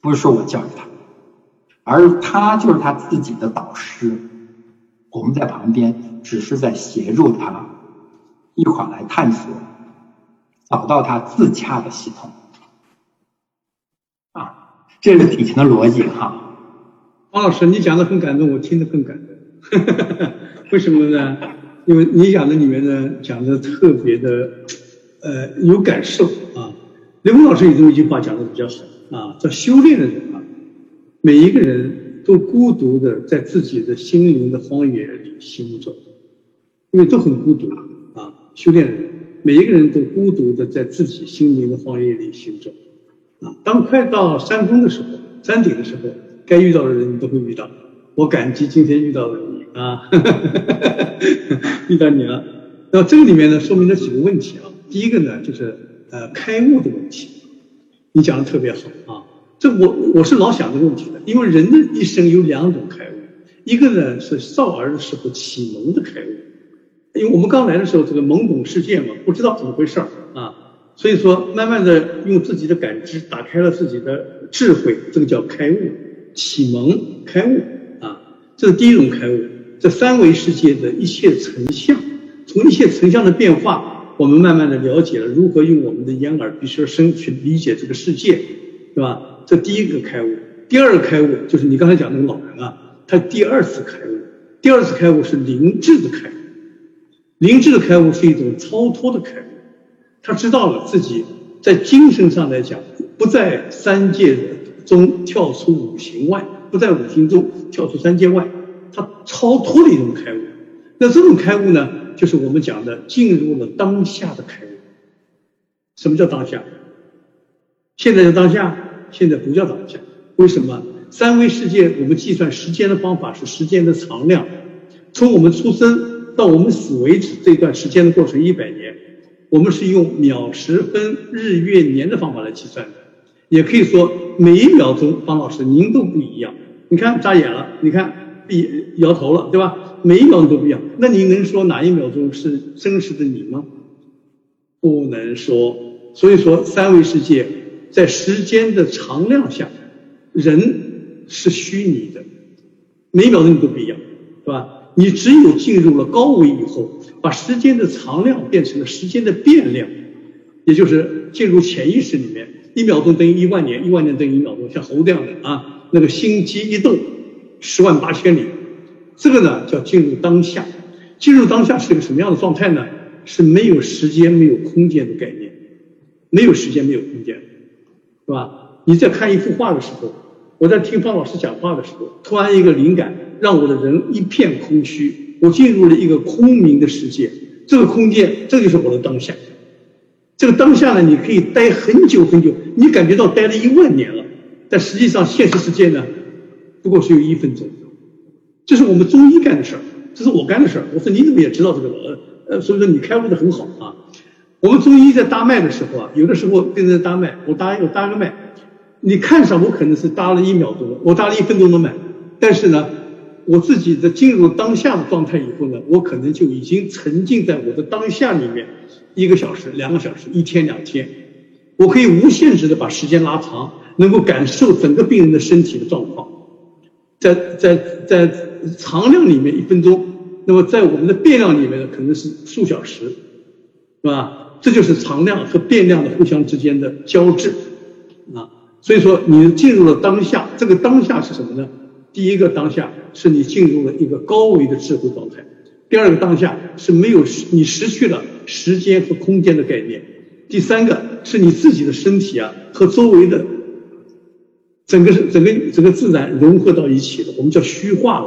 不是说我教育他，而他就是他自己的导师。我们在旁边只是在协助他一块来探索，找到他自洽的系统。啊，这是底层的逻辑哈。王老师，你讲的很感动，我听得更感动。<laughs> 为什么呢？因为你讲的里面呢，讲的特别的呃有感受啊。刘峰老师有这么一句话讲的比较好。啊，叫修炼的人啊，每一个人都孤独的在自己的心灵的荒野里行走，因为都很孤独啊。修炼人，每一个人都孤独的在自己心灵的荒野里行走啊。当快到山峰的时候，山顶的时候，该遇到的人你都会遇到。我感激今天遇到了你啊，<laughs> 遇到你了。那这个里面呢，说明了几个问题啊。第一个呢，就是呃开悟的问题。你讲的特别好啊，这我我是老想这个问题的，因为人的一生有两种开悟，一个呢是少儿的时候启蒙的开悟，因为我们刚来的时候这个懵懂世界嘛，不知道怎么回事儿啊，所以说慢慢的用自己的感知打开了自己的智慧，这个叫开悟、启蒙、开悟啊，这是第一种开悟。这三维世界的一切成像，从一切成像的变化。我们慢慢的了解了如何用我们的眼耳鼻舌身去理解这个世界，对吧？这第一个开悟。第二个开悟就是你刚才讲那个老人啊，他第二次开悟。第二次开悟是灵智的开悟，灵智的开悟是一种超脱的开悟。他知道了自己在精神上来讲，不在三界中跳出五行外，不在五行中跳出三界外，他超脱的一种开悟。那这种开悟呢？就是我们讲的进入了当下的开悟。什么叫当下？现在叫当下，现在不叫当下。为什么？三维世界我们计算时间的方法是时间的长量，从我们出生到我们死为止这段时间的过程一百年，我们是用秒、时、分、日、月、年的方法来计算的。也可以说每一秒钟，方老师您都不一样。你看眨眼了，你看闭摇头了，对吧？每一秒钟都不一样，那你能说哪一秒钟是真实的你吗？不能说。所以说，三维世界在时间的长量下，人是虚拟的，每秒钟都不一样，是吧？你只有进入了高维以后，把时间的长量变成了时间的变量，也就是进入潜意识里面，一秒钟等于一万年，一万年等于一秒钟，像猴这样的啊，那个心机一动，十万八千里。这个呢叫进入当下，进入当下是一个什么样的状态呢？是没有时间、没有空间的概念，没有时间、没有空间，是吧？你在看一幅画的时候，我在听方老师讲话的时候，突然一个灵感，让我的人一片空虚，我进入了一个空明的世界，这个空间，这就是我的当下。这个当下呢，你可以待很久很久，你感觉到待了一万年了，但实际上现实世界呢，不过是有一分钟。这是我们中医干的事儿，这是我干的事儿。我说你怎么也知道这个了？呃，所以说你开悟的很好啊。我们中医在搭脉的时候啊，有的时候跟人搭脉，我搭我搭个脉，你看上我可能是搭了一秒钟，我搭了一分钟的脉，但是呢。我自己的进入当下的状态以后呢，我可能就已经沉浸在我的当下里面，一个小时、两个小时、一天、两天，我可以无限制的把时间拉长，能够感受整个病人的身体的状况，在在在常量里面一分钟，那么在我们的变量里面呢，可能是数小时，是吧？这就是常量和变量的互相之间的交织，啊，所以说你进入了当下，这个当下是什么呢？第一个当下是你进入了一个高维的智慧状态，第二个当下是没有你失去了时间和空间的概念，第三个是你自己的身体啊和周围的整个是整个整个自然融合到一起了，我们叫虚化了，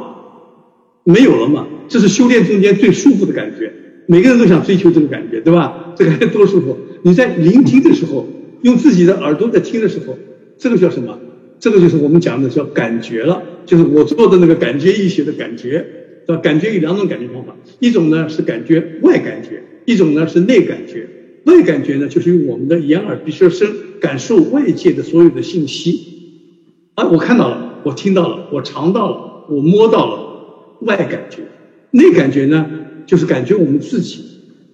没有了嘛？这是修炼中间最舒服的感觉，每个人都想追求这个感觉，对吧？这个多舒服！你在聆听的时候，用自己的耳朵在听的时候，这个叫什么？这个就是我们讲的叫感觉了，就是我做的那个感觉医学的感觉，对吧？感觉有两种感觉方法，一种呢是感觉外感觉，一种呢是内感觉。外感觉呢，就是用我们的眼耳鼻舌身感受外界的所有的信息。啊，我看到了，我听到了，我尝到了，我摸到了，外感觉。内感觉呢，就是感觉我们自己，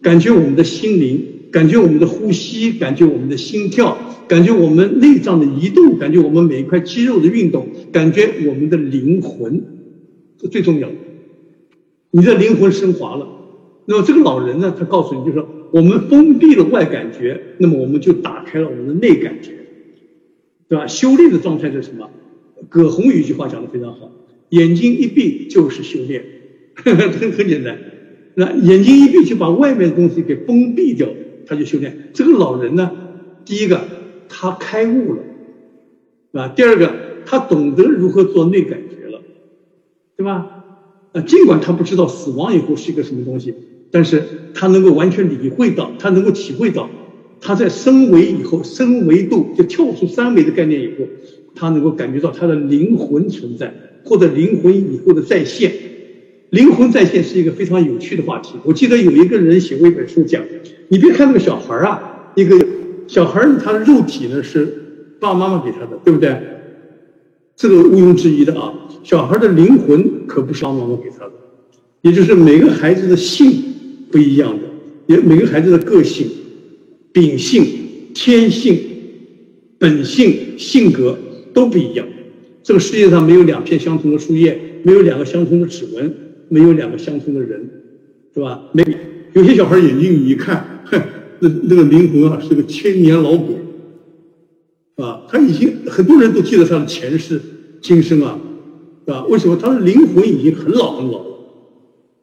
感觉我们的心灵，感觉我们的呼吸，感觉我们的心跳。感觉我们内脏的移动，感觉我们每一块肌肉的运动，感觉我们的灵魂，这最重要的。你的灵魂升华了，那么这个老人呢，他告诉你，就是说我们封闭了外感觉，那么我们就打开了我们的内感觉，对吧？修炼的状态是什么？葛洪有一句话讲的非常好：眼睛一闭就是修炼，<laughs> 很很简单。那眼睛一闭就把外面的东西给封闭掉，他就修炼。这个老人呢，第一个。他开悟了，是吧？第二个，他懂得如何做内感觉了，对吧？呃，尽管他不知道死亡以后是一个什么东西，但是他能够完全理会到，他能够体会到，他在升维以后，升维度就跳出三维的概念以后，他能够感觉到他的灵魂存在，或者灵魂以后的再现。灵魂再现是一个非常有趣的话题。我记得有一个人写过一本书讲，你别看那个小孩啊，一个。小孩儿他的肉体呢是爸爸妈妈给他的，对不对？这个毋庸置疑的啊。小孩的灵魂可不是爸爸妈妈给他的，也就是每个孩子的性不一样的，也每个孩子的个性、秉性、天性、本性、性格都不一样。这个世界上没有两片相同的树叶，没有两个相同的指纹，没有两个相同的人，是吧？没有些小孩眼睛你一看，哼。那那个灵魂啊，是个千年老鬼，啊，他已经很多人都记得他的前世今生啊，是吧？为什么他的灵魂已经很老很老？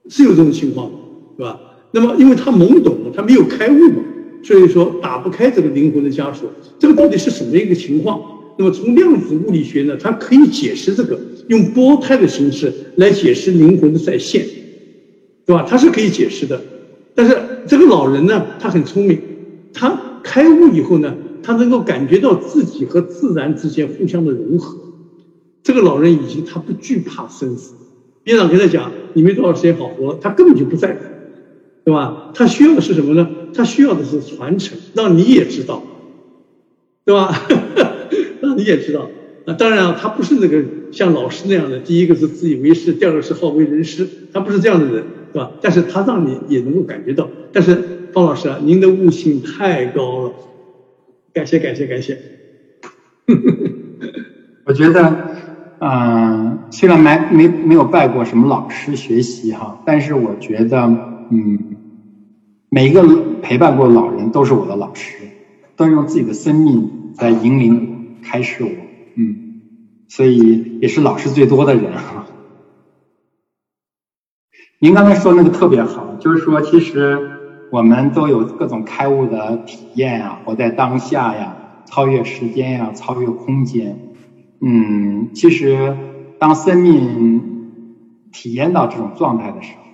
是有这种情况，是吧？那么因为他懵懂，他没有开悟嘛，所以说打不开这个灵魂的枷锁。这个到底是什么一个情况？那么从量子物理学呢，它可以解释这个，用波态的形式来解释灵魂的再现，对吧？它是可以解释的。但是这个老人呢，他很聪明，他开悟以后呢，他能够感觉到自己和自然之间互相的融合。这个老人已经他不惧怕生死，院长跟他讲，你没多少时间好活了，他根本就不在乎，对吧？他需要的是什么呢？他需要的是传承，让你也知道，对吧？<laughs> 让你也知道。啊，当然啊，他不是那个像老师那样的，第一个是自以为是，第二个是好为人师，他不是这样的人。是吧？但是他让你也能够感觉到。但是方老师啊，您的悟性太高了，感谢感谢感谢。<laughs> 我觉得，嗯，虽然没没没有拜过什么老师学习哈，但是我觉得，嗯，每一个陪伴过的老人都是我的老师，都用自己的生命在引领我、开示我，嗯，所以也是老师最多的人哈。您刚才说那个特别好，就是说，其实我们都有各种开悟的体验啊，活在当下呀，超越时间呀，超越空间。嗯，其实当生命体验到这种状态的时候，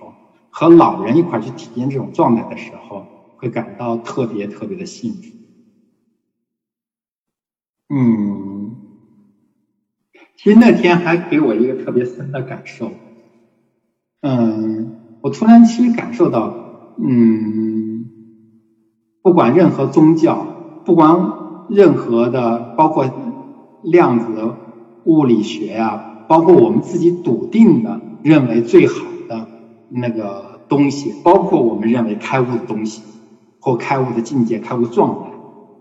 和老人一块去体验这种状态的时候，会感到特别特别的幸福。嗯，其实那天还给我一个特别深的感受。嗯，我突然其实感受到，嗯，不管任何宗教，不管任何的，包括量子物理学呀，包括我们自己笃定的认为最好那个东西，包括我们认为开悟的东西或开悟的境界、开悟状态，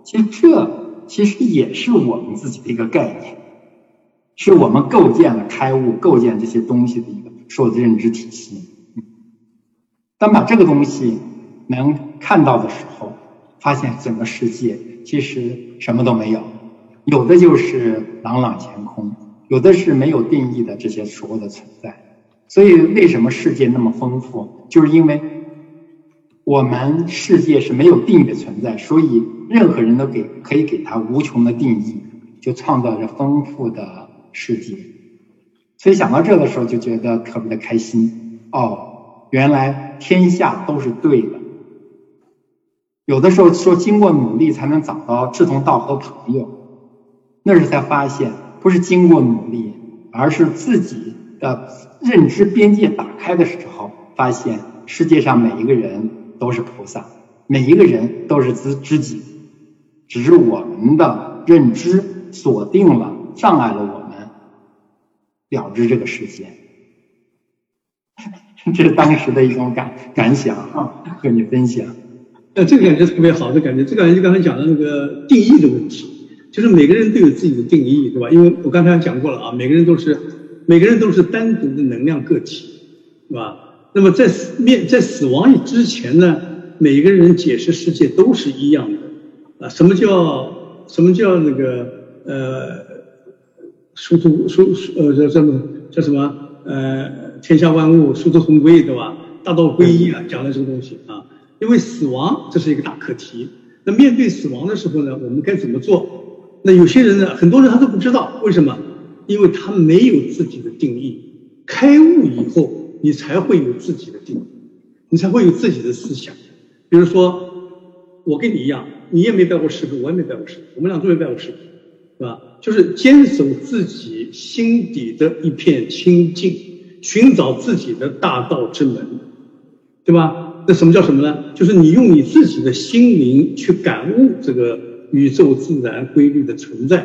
其实这其实也是我们自己的一个概念，是我们构建了开悟、构建这些东西的一个。受的认知体系，当把这个东西能看到的时候，发现整个世界其实什么都没有，有的就是朗朗乾空，有的是没有定义的这些所有的存在。所以，为什么世界那么丰富？就是因为我们世界是没有定义的存在，所以任何人都给可以给它无穷的定义，就创造着丰富的世界。所以想到这的时候，就觉得特别的开心。哦，原来天下都是对的。有的时候说经过努力才能找到志同道合朋友，那时才发现不是经过努力，而是自己的认知边界打开的时候，发现世界上每一个人都是菩萨，每一个人都是知知己，只是我们的认知锁定了，障碍了我们。了知这个世界，<laughs> 这是当时的一种感感想啊，和你分享。呃，这个感觉特别好的感觉，这个感觉就刚才讲的那个定义的问题，就是每个人都有自己的定义，对吧？因为我刚才讲过了啊，每个人都是每个人都是单独的能量个体，是吧？那么在死面在死亡之前呢，每个人解释世界都是一样的啊。什么叫什么叫那个呃？殊途殊呃叫什么叫什么呃天下万物殊途同归对吧？大道归一啊，讲的这个东西啊。因为死亡这是一个大课题。那面对死亡的时候呢，我们该怎么做？那有些人呢，很多人他都不知道为什么？因为他没有自己的定义。开悟以后，你才会有自己的定义，你才会有自己的思想。比如说，我跟你一样，你也没拜过师傅，我也没拜过师傅，我们俩都没拜过师傅。是吧？就是坚守自己心底的一片清净，寻找自己的大道之门，对吧？那什么叫什么呢？就是你用你自己的心灵去感悟这个宇宙自然规律的存在，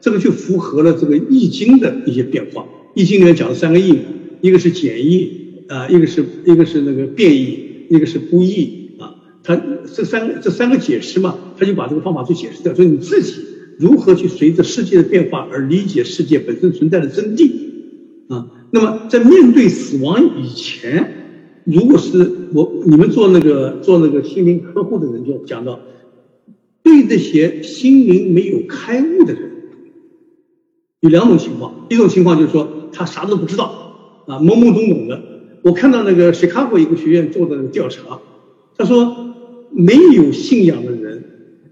这个就符合了这个易经的一些变化。易经里面讲了三个易，一个是简易啊，一个是一个是那个变易，一个是不易啊。它这三个这三个解释嘛，他就把这个方法去解释掉，所以你自己。如何去随着世界的变化而理解世界本身存在的真谛啊？那么在面对死亡以前，如果是我你们做那个做那个心灵呵护的人就讲到，对这些心灵没有开悟的人，有两种情况，一种情况就是说他啥都不知道啊，懵懵懂懂的。我看到那个 Chicago 一个学院做的调查，他说没有信仰的人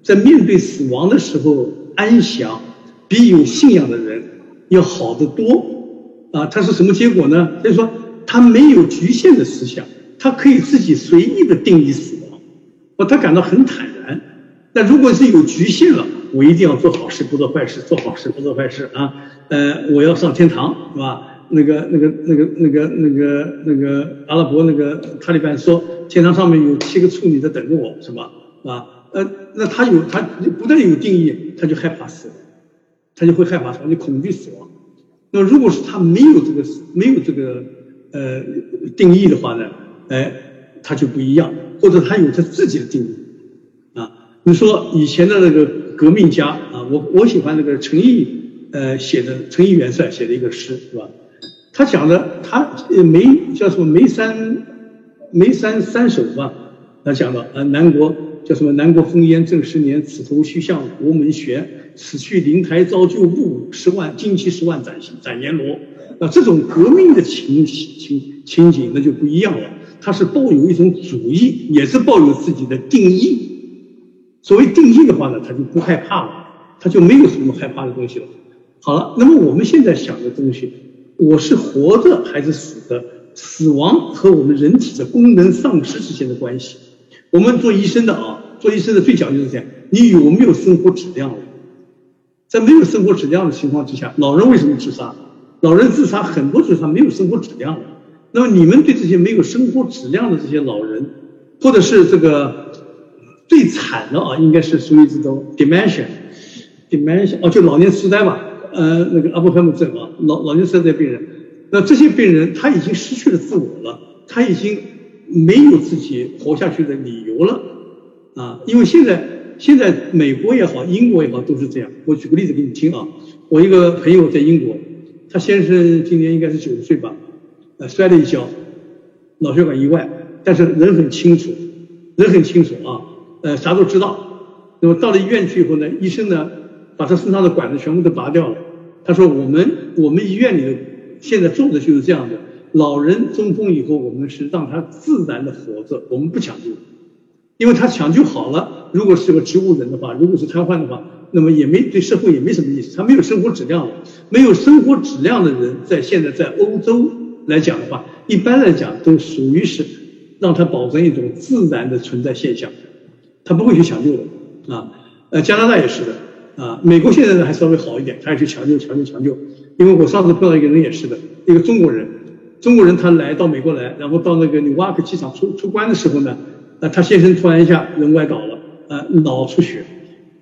在面对死亡的时候。安详比有信仰的人要好得多啊！他是什么结果呢？就是说他没有局限的思想，他可以自己随意的定义死亡，哦，他感到很坦然。那如果是有局限了，我一定要做好事不做坏事，做好事不做坏事啊！呃，我要上天堂是吧？那个、那个、那个、那个、那个、那个阿拉伯那个塔利班说，天堂上面有七个处女在等着我，是吧？啊？呃，那他有他不但有定义，他就害怕死，他就会害怕死亡，就恐惧死亡。那如果是他没有这个没有这个呃定义的话呢，哎，他就不一样，或者他有他自己的定义啊。你说以前的那个革命家啊，我我喜欢那个陈毅呃写的陈毅元帅写的一个诗是吧？他讲的他梅叫什么梅山梅山三首吧，他讲到啊南国。叫什么？南国烽烟正十年，此头须向国门悬。此去灵台遭旧物，十万旌旗十万斩斩阎罗。那这种革命的情情情景，那就不一样了。他是抱有一种主义，也是抱有自己的定义。所谓定义的话呢，他就不害怕了，他就没有什么害怕的东西了。好了，那么我们现在想的东西，我是活着还是死的？死亡和我们人体的功能丧失之间的关系。我们做医生的啊，做医生的最讲究是这样：你有没有生活质量了？在没有生活质量的情况之下，老人为什么自杀？老人自杀很多就是他没有生活质量了。那么你们对这些没有生活质量的这些老人，或者是这个最惨的啊，应该是属于这种 dementia，dementia 哦，就老年痴呆吧。呃，那个阿布海姆症啊，老老年痴呆病人，那这些病人他已经失去了自我了，他已经没有自己活下去的理由了。啊！因为现在现在美国也好，英国也好，都是这样。我举个例子给你听啊，我一个朋友在英国，他先生今年应该是九十岁吧，呃，摔了一跤，脑血管意外，但是人很清楚，人很清楚啊，呃，啥都知道。那么到了医院去以后呢，医生呢？把他身上的管子全部都拔掉了。他说：“我们我们医院里的现在做的就是这样的。老人中风以后，我们是让他自然的活着，我们不抢救，因为他抢救好了，如果是个植物人的话，如果是瘫痪的话，那么也没对社会也没什么意思。他没有生活质量了，没有生活质量的人，在现在在欧洲来讲的话，一般来讲都属于是让他保证一种自然的存在现象，他不会去抢救的啊。呃，加拿大也是的。”啊，美国现在呢还稍微好一点，他也去抢救、抢救、抢救。因为我上次碰到一个人也是的，一个中国人，中国人他来到美国来，然后到那个纽瓦克机场出出关的时候呢，呃，他先生突然一下人歪倒了，呃，脑出血，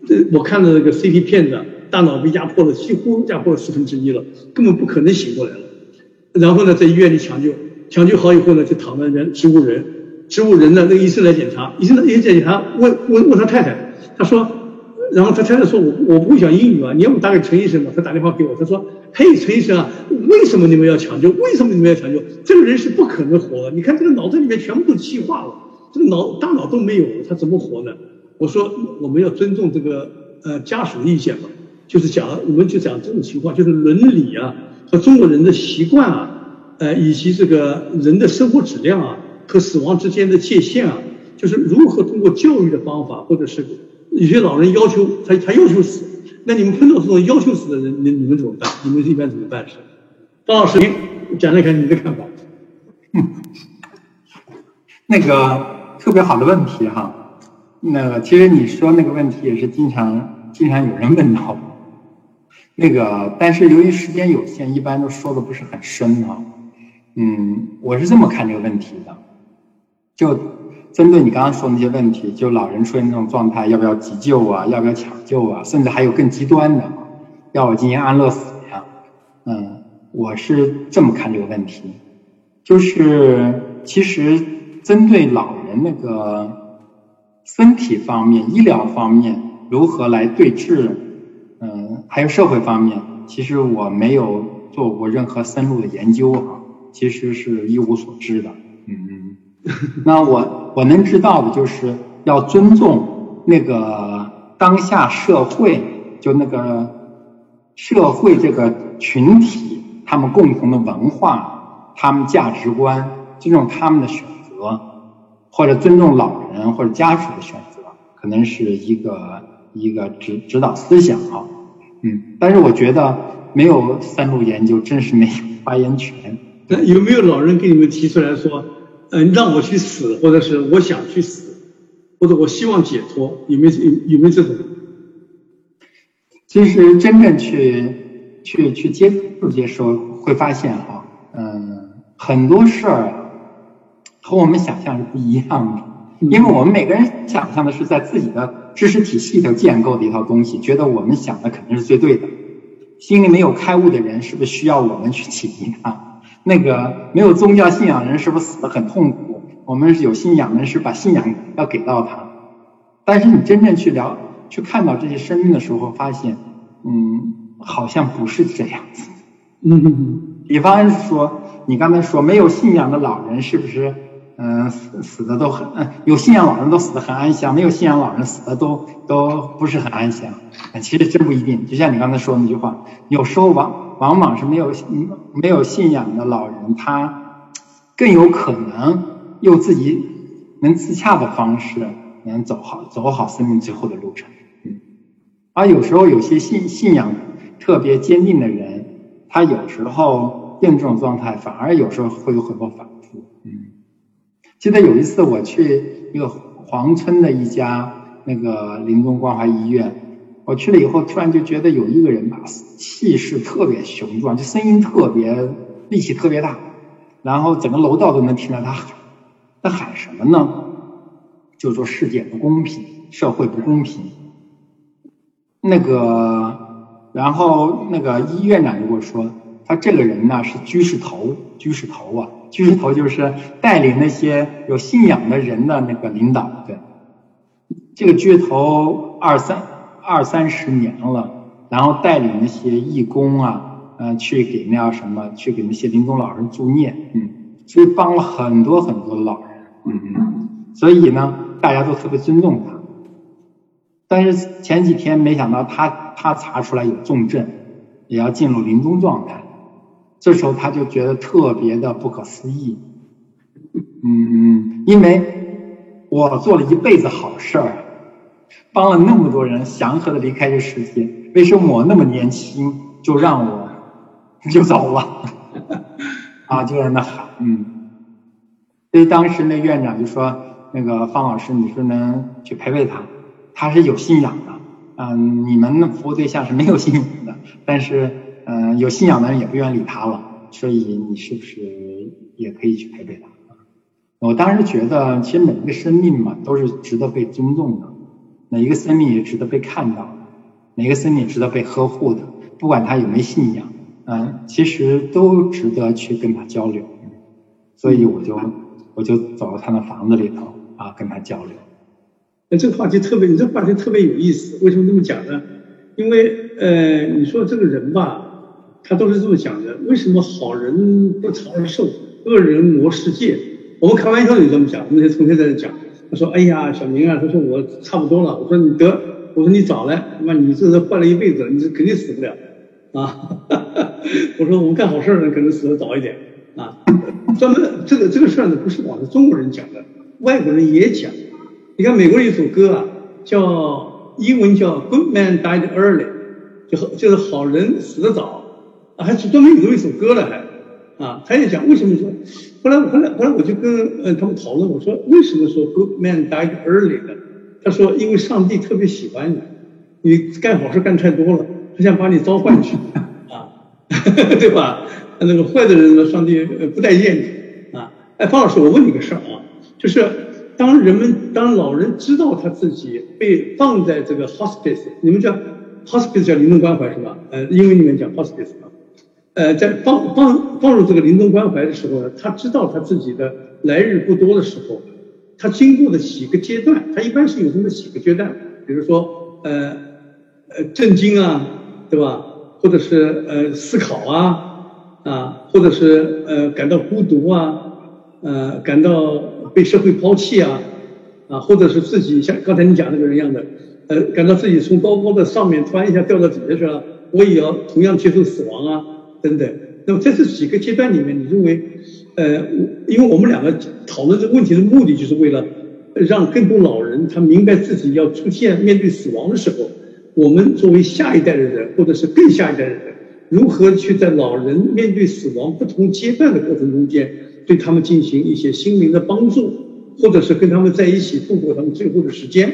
这我看到那个 CT 片子，大脑被压迫了，几乎压迫了四分之一了，根本不可能醒过来了。然后呢，在医院里抢救，抢救好以后呢，就躺在那边植物人，植物人呢，那个医生来检查，医生来检查，问问问他太太，他说。然后他太太说：“我我不会讲英语啊，你要不打给陈医生吧？”他打电话给我，他说：“嘿，陈医生啊，为什么你们要抢救？为什么你们要抢救？这个人是不可能活的。你看这个脑子里面全部都气化了，这个脑大脑都没有了，他怎么活呢？”我说：“我们要尊重这个呃家属的意见嘛，就是讲我们就讲这种情况，就是伦理啊和中国人的习惯啊，呃以及这个人的生活质量啊和死亡之间的界限啊，就是如何通过教育的方法或者是。”有些老人要求他，他要求死，那你们碰到这种要求死的人，你你们怎么办？你们一般怎么办？是，方老师，讲讲看你的看法。嗯，<laughs> 那个特别好的问题哈，那其实你说那个问题也是经常经常有人问到，那个但是由于时间有限，一般都说的不是很深啊。嗯，我是这么看这个问题的，就。针对你刚刚说那些问题，就老人出现那种状态，要不要急救啊？要不要抢救啊？甚至还有更极端的，要我进行安乐死呀？嗯，我是这么看这个问题，就是其实针对老人那个身体方面、医疗方面如何来对治，嗯，还有社会方面，其实我没有做过任何深入的研究啊，其实是一无所知的。嗯嗯。<laughs> 那我我能知道的就是要尊重那个当下社会，就那个社会这个群体，他们共同的文化，他们价值观，尊重他们的选择，或者尊重老人或者家属的选择，可能是一个一个指指导思想啊。嗯，但是我觉得没有深入研究，真是没有发言权。那有没有老人给你们提出来说？嗯，让我去死，或者是我想去死，或者我希望解脱，有没有有有没有这种？其实真正去去去接触这些时候，会发现哈，嗯，很多事儿和我们想象是不一样的，因为我们每个人想象的是在自己的知识体系里建构的一套东西，觉得我们想的肯定是最对的。心里没有开悟的人，是不是需要我们去启迪他？那个没有宗教信仰人是不是死的很痛苦？我们有信仰人是把信仰要给到他，但是你真正去聊、去看到这些生命的时候，发现，嗯，好像不是这样子。嗯，<laughs> 比方说，你刚才说没有信仰的老人是不是？嗯，死死的都很，嗯，有信仰老人都死的很安详，没有信仰老人死的都都不是很安详。其实真不一定，就像你刚才说的那句话，有时候往往往是没有没有信仰的老人，他更有可能用自己能自洽的方式，能走好走好生命最后的路程。嗯，而有时候有些信信仰特别坚定的人，他有时候。变这种状态，反而有时候会有很多反复。嗯，记得有一次我去一个黄村的一家那个临终关怀医院，我去了以后，突然就觉得有一个人吧，气势特别雄壮，就声音特别力气特别大，然后整个楼道都能听到他喊，他喊什么呢？就说世界不公平，社会不公平。那个，然后那个医院长就跟我说，他这个人呢是居士头，居士头啊，居士头就是带领那些有信仰的人的那个领导。对，这个居士头二三二三十年了，然后带领那些义工啊，嗯，去给那什么，去给那些临终老人助念，嗯，所以帮了很多很多老人，嗯嗯，所以呢，大家都特别尊重他。但是前几天没想到他他查出来有重症，也要进入临终状态，这时候他就觉得特别的不可思议，嗯，因为我做了一辈子好事儿，帮了那么多人祥和的离开这世界，为什么我那么年轻就让我 <laughs> 就走了？<laughs> 啊，就在那喊，嗯，所以当时那院长就说，那个方老师，你说能去陪陪他？他是有信仰的，嗯，你们的服务对象是没有信仰的，但是，嗯，有信仰的人也不愿意理他了，所以你是不是也可以去陪陪他？我当时觉得，其实每一个生命嘛，都是值得被尊重的，每一个生命也值得被看到的，每个生命值得被呵护的，不管他有没有信仰，嗯，其实都值得去跟他交流，所以我就我就走到他的房子里头啊，跟他交流。那这个话题特别，你这个话题特别有意思。为什么这么讲呢？因为呃，你说这个人吧，他都是这么讲的。为什么好人不长寿，恶人磨世界？我们开玩笑也这么讲。那些同学在这讲，他说：“哎呀，小明啊，他说我差不多了。”我说：“你得，我说你早来，他妈你这是坏了一辈子，你这肯定死不了啊。<laughs> ”我说：“我们干好事的可能死的早一点啊。”专门这个这个事儿呢，不是光是中国人讲的，外国人也讲。你看美国有一首歌啊，叫英文叫 Good Man Died Early，就就是好人死得早啊，还专门有这么一首歌了还啊，他也讲为什么说，后来后来后来我就跟呃他们讨论，我说为什么说 Good Man die Early 呢？他说因为上帝特别喜欢你，你干好事干太多了，他想把你召唤去啊，<laughs> 对吧？那个坏的人呢，上帝不待见你啊。哎，方老师，我问你个事儿啊，就是。当人们当老人知道他自己被放在这个 hospice，你们叫 hospice 叫临终关怀是吧？呃，英文里面讲 hospice 啊，呃，在放放放入这个临终关怀的时候呢，他知道他自己的来日不多的时候，他经过的几个阶段，他一般是有这么几个阶段，比如说呃呃震惊啊，对吧？或者是呃思考啊啊，或者是呃感到孤独啊，呃感到。被社会抛弃啊，啊，或者是自己像刚才你讲那个人一样的，呃，感到自己从高高的上面突然一下掉到底下去了，我也要同样接受死亡啊，等等。那么在这几个阶段里面，你认为，呃，因为我们两个讨论这个问题的目的，就是为了让更多老人他明白自己要出现面对死亡的时候，我们作为下一代的人，或者是更下一代的人，如何去在老人面对死亡不同阶段的过程中间。对他们进行一些心灵的帮助，或者是跟他们在一起度过他们最后的时间，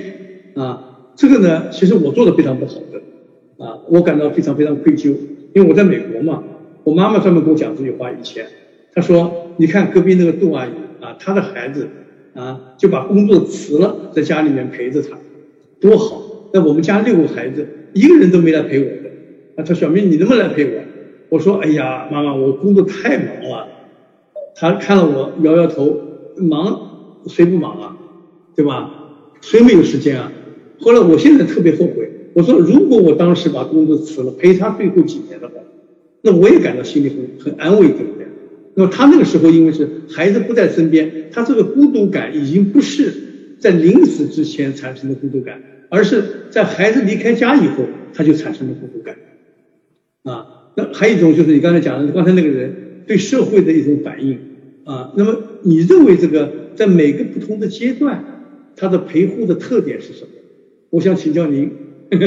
啊，这个呢，其实我做的非常不好的，啊，我感到非常非常愧疚，因为我在美国嘛，我妈妈专门跟我讲这句话，以前她说，你看隔壁那个杜阿姨啊，她的孩子啊就把工作辞了，在家里面陪着她，多好。那我们家六个孩子，一个人都没来陪我的，啊，她小明你能不能来陪我？我说，哎呀，妈妈，我工作太忙了。他看了我摇摇头，忙谁不忙啊，对吧？谁没有时间啊？后来我现在特别后悔，我说如果我当时把工作辞了，陪他最后几年的话，那我也感到心里很很安慰，对不对？那么他那个时候因为是孩子不在身边，他这个孤独感已经不是在临死之前产生的孤独感，而是在孩子离开家以后他就产生了孤独感。啊，那还有一种就是你刚才讲的，刚才那个人对社会的一种反应。啊，那么你认为这个在每个不同的阶段，他的陪护的特点是什么？我想请教您。<laughs>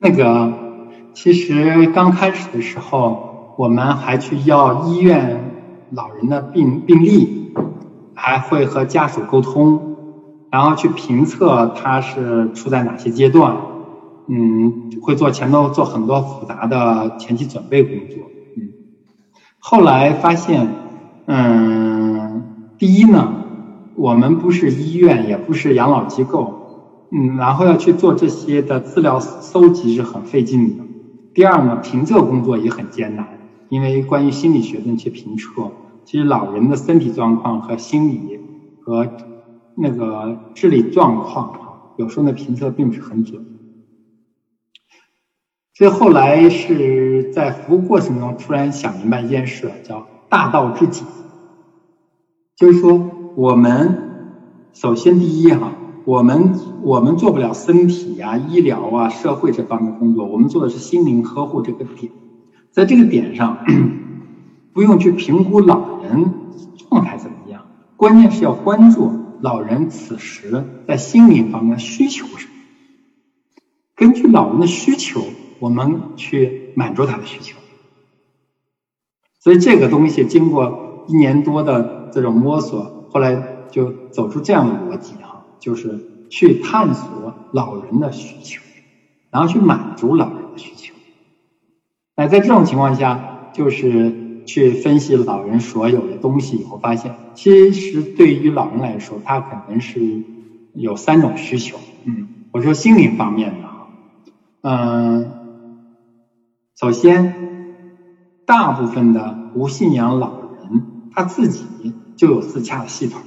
那个其实刚开始的时候，我们还去要医院老人的病病历，还会和家属沟通，然后去评测他是处在哪些阶段，嗯，会做前头做很多复杂的前期准备工作，嗯，后来发现，嗯，第一呢。我们不是医院，也不是养老机构，嗯，然后要去做这些的资料搜集是很费劲的。第二呢，评测工作也很艰难，因为关于心理学的一些评测，其实老人的身体状况和心理和那个智力状况，有时候呢评测并不是很准。所以后来是在服务过程中突然想明白一件事，叫大道至简，就是说。我们首先第一哈，我们我们做不了身体呀、医疗啊、社会这方面工作，我们做的是心灵呵护这个点，在这个点上，不用去评估老人状态怎么样，关键是要关注老人此时在心灵方面需求什么，根据老人的需求，我们去满足他的需求。所以这个东西经过一年多的这种摸索。后来就走出这样的逻辑，就是去探索老人的需求，然后去满足老人的需求。那在这种情况下，就是去分析老人所有的东西以后，发现其实对于老人来说，他可能是有三种需求。嗯，我说心灵方面的哈，嗯，首先，大部分的无信仰老人他自己。就有自洽的系统，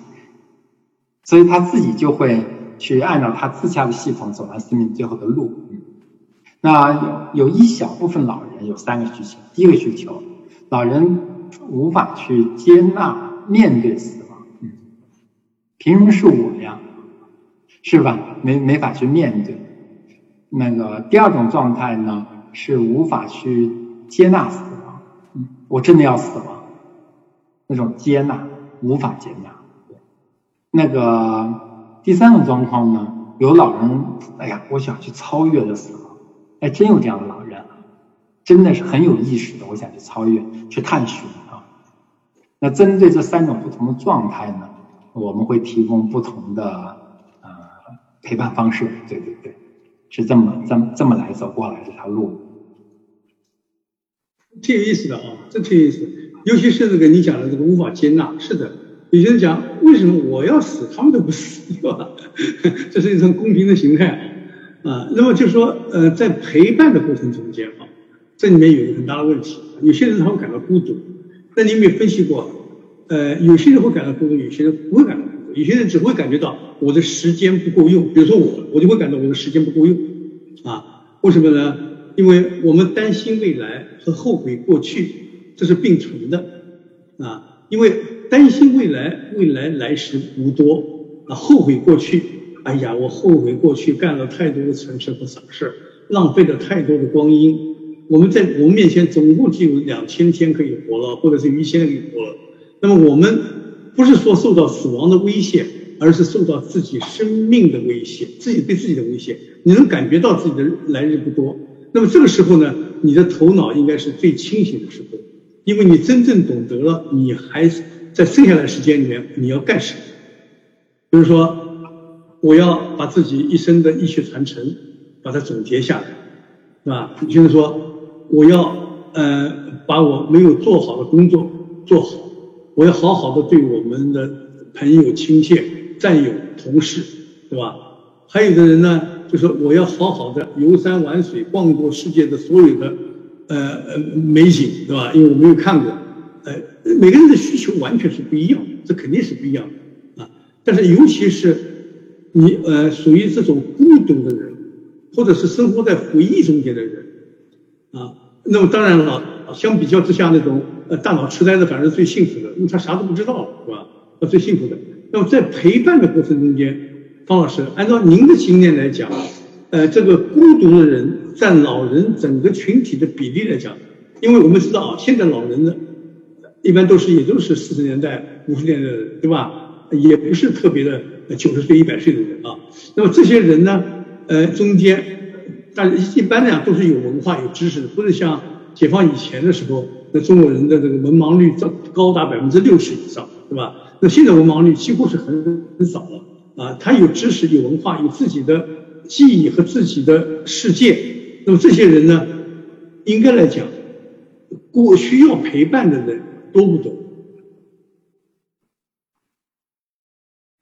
所以他自己就会去按照他自洽的系统走完生命最后的路。嗯那有一小部分老人有三个需求，第一个需求，老人无法去接纳面对死亡，嗯凭什么是我呀？是吧？没没法去面对。那个第二种状态呢，是无法去接纳死亡，嗯我真的要死亡？那种接纳。无法接纳。那个第三种状况呢？有老人，哎呀，我想去超越的死亡，哎，真有这样的老人啊，真的是很有意识的，我想去超越，去探寻啊。那针对这三种不同的状态呢，我们会提供不同的呃陪伴方式。对对对，是这么这么这么来走过来这条路。挺有意思的啊，真挺有意思。尤其是这个你讲的这个无法接纳，是的，有些人讲为什么我要死，他们都不死，对吧？<laughs> 这是一种公平的形态啊。那么就说，呃，在陪伴的过程中间啊，这里面有一个很大的问题，有些人他会感到孤独。那你有没有分析过？呃，有些人会感到孤独，有些人不会感到孤独，有些人只会感觉到我的时间不够用。比如说我，我就会感到我的时间不够用啊。为什么呢？因为我们担心未来和后悔过去。这是并存的啊，因为担心未来，未来来时无多啊，后悔过去，哎呀，我后悔过去干了太多的蠢事和傻事，浪费了太多的光阴。我们在我们面前总共只有两千天可以活了，或者是一千可以活了。那么我们不是说受到死亡的威胁，而是受到自己生命的威胁，自己对自己的威胁。你能感觉到自己的来日不多，那么这个时候呢，你的头脑应该是最清醒的时候。因为你真正懂得了，你还在剩下的时间里面你要干什么？比如说，我要把自己一生的医学传承把它总结下来，是吧？就是说，我要呃把我没有做好的工作做好，我要好好的对我们的朋友、亲戚、战友、同事，对吧？还有的人呢，就说我要好好的游山玩水，逛过世界的所有的。呃呃，美景对吧？因为我没有看过，每个人的需求完全是不一样的，这肯定是不一样的啊。但是尤其是你呃属于这种孤独的人，或者是生活在回忆中间的人啊，那么当然了，相比较之下，那种呃大脑痴呆的反而是最幸福的，因为他啥都不知道，是吧？他最幸福的。那么在陪伴的过程中间，方老师按照您的经验来讲。呃，这个孤独的人占老人整个群体的比例来讲，因为我们知道啊，现在老人呢，一般都是也都是四十年代、五十年代的，对吧？也不是特别的九十岁、一百岁的人啊。那么这些人呢，呃，中间但一般来讲都是有文化、有知识的，不是像解放以前的时候，那中国人的这个文盲率高高达百分之六十以上，对吧？那现在文盲率几乎是很很少了啊。他有知识、有文化、有自己的记忆和自己的世界，那么这些人呢，应该来讲，过需要陪伴的人多不懂？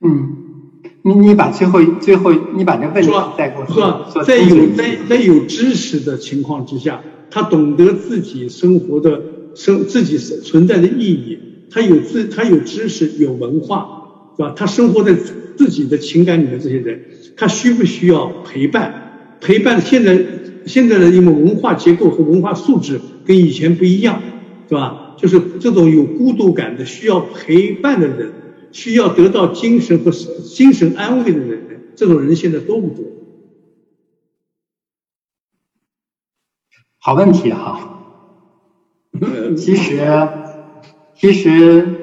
嗯。你你把最后最后你把这问题再给我说，在有在在有知识的情况之下，他懂得自己生活的生自己存在的意义，他有自他有知识有文化，是吧？他生活在自己的情感里面，这些人他需不需要陪伴？陪伴现在现在的因为文化结构和文化素质跟以前不一样，是吧？就是这种有孤独感的需要陪伴的人。需要得到精神和精神安慰的人，这种人现在多不多？好问题哈。<laughs> 其实，其实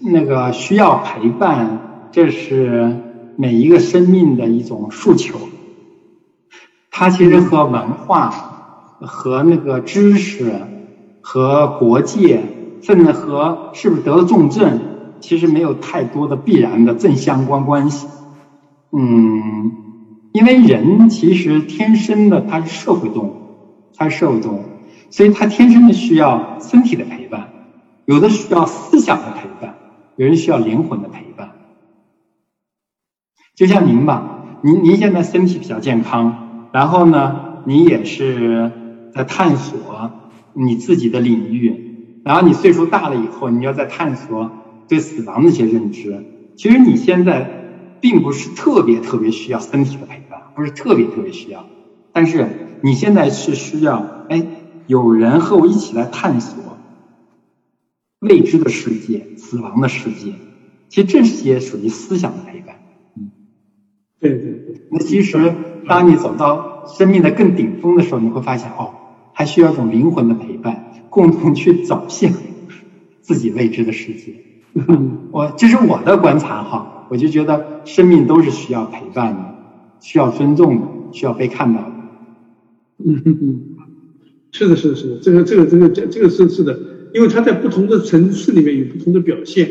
那个需要陪伴，这是每一个生命的一种诉求。它其实和文化、和那个知识、和国界，甚至和是不是得了重症。其实没有太多的必然的正相关关系，嗯，因为人其实天生的他是社会动物，他是社会动物，所以他天生的需要身体的陪伴，有的需要思想的陪伴，有人需要灵魂的陪伴。就像您吧，您您现在身体比较健康，然后呢，你也是在探索你自己的领域，然后你岁数大了以后，你要在探索。对死亡的一些认知，其实你现在并不是特别特别需要身体的陪伴，不是特别特别需要，但是你现在是需要，哎，有人和我一起来探索未知的世界、死亡的世界，其实这些属于思想的陪伴。嗯，对对对。那其实当你走到生命的更顶峰的时候，你会发现，哦，还需要一种灵魂的陪伴，共同去走向自己未知的世界。我这是我的观察哈，我就觉得生命都是需要陪伴的，需要尊重的，需要被看到的。嗯，是的，是的，是的，这个，这个，这个，这，这个是是的，因为它在不同的层次里面有不同的表现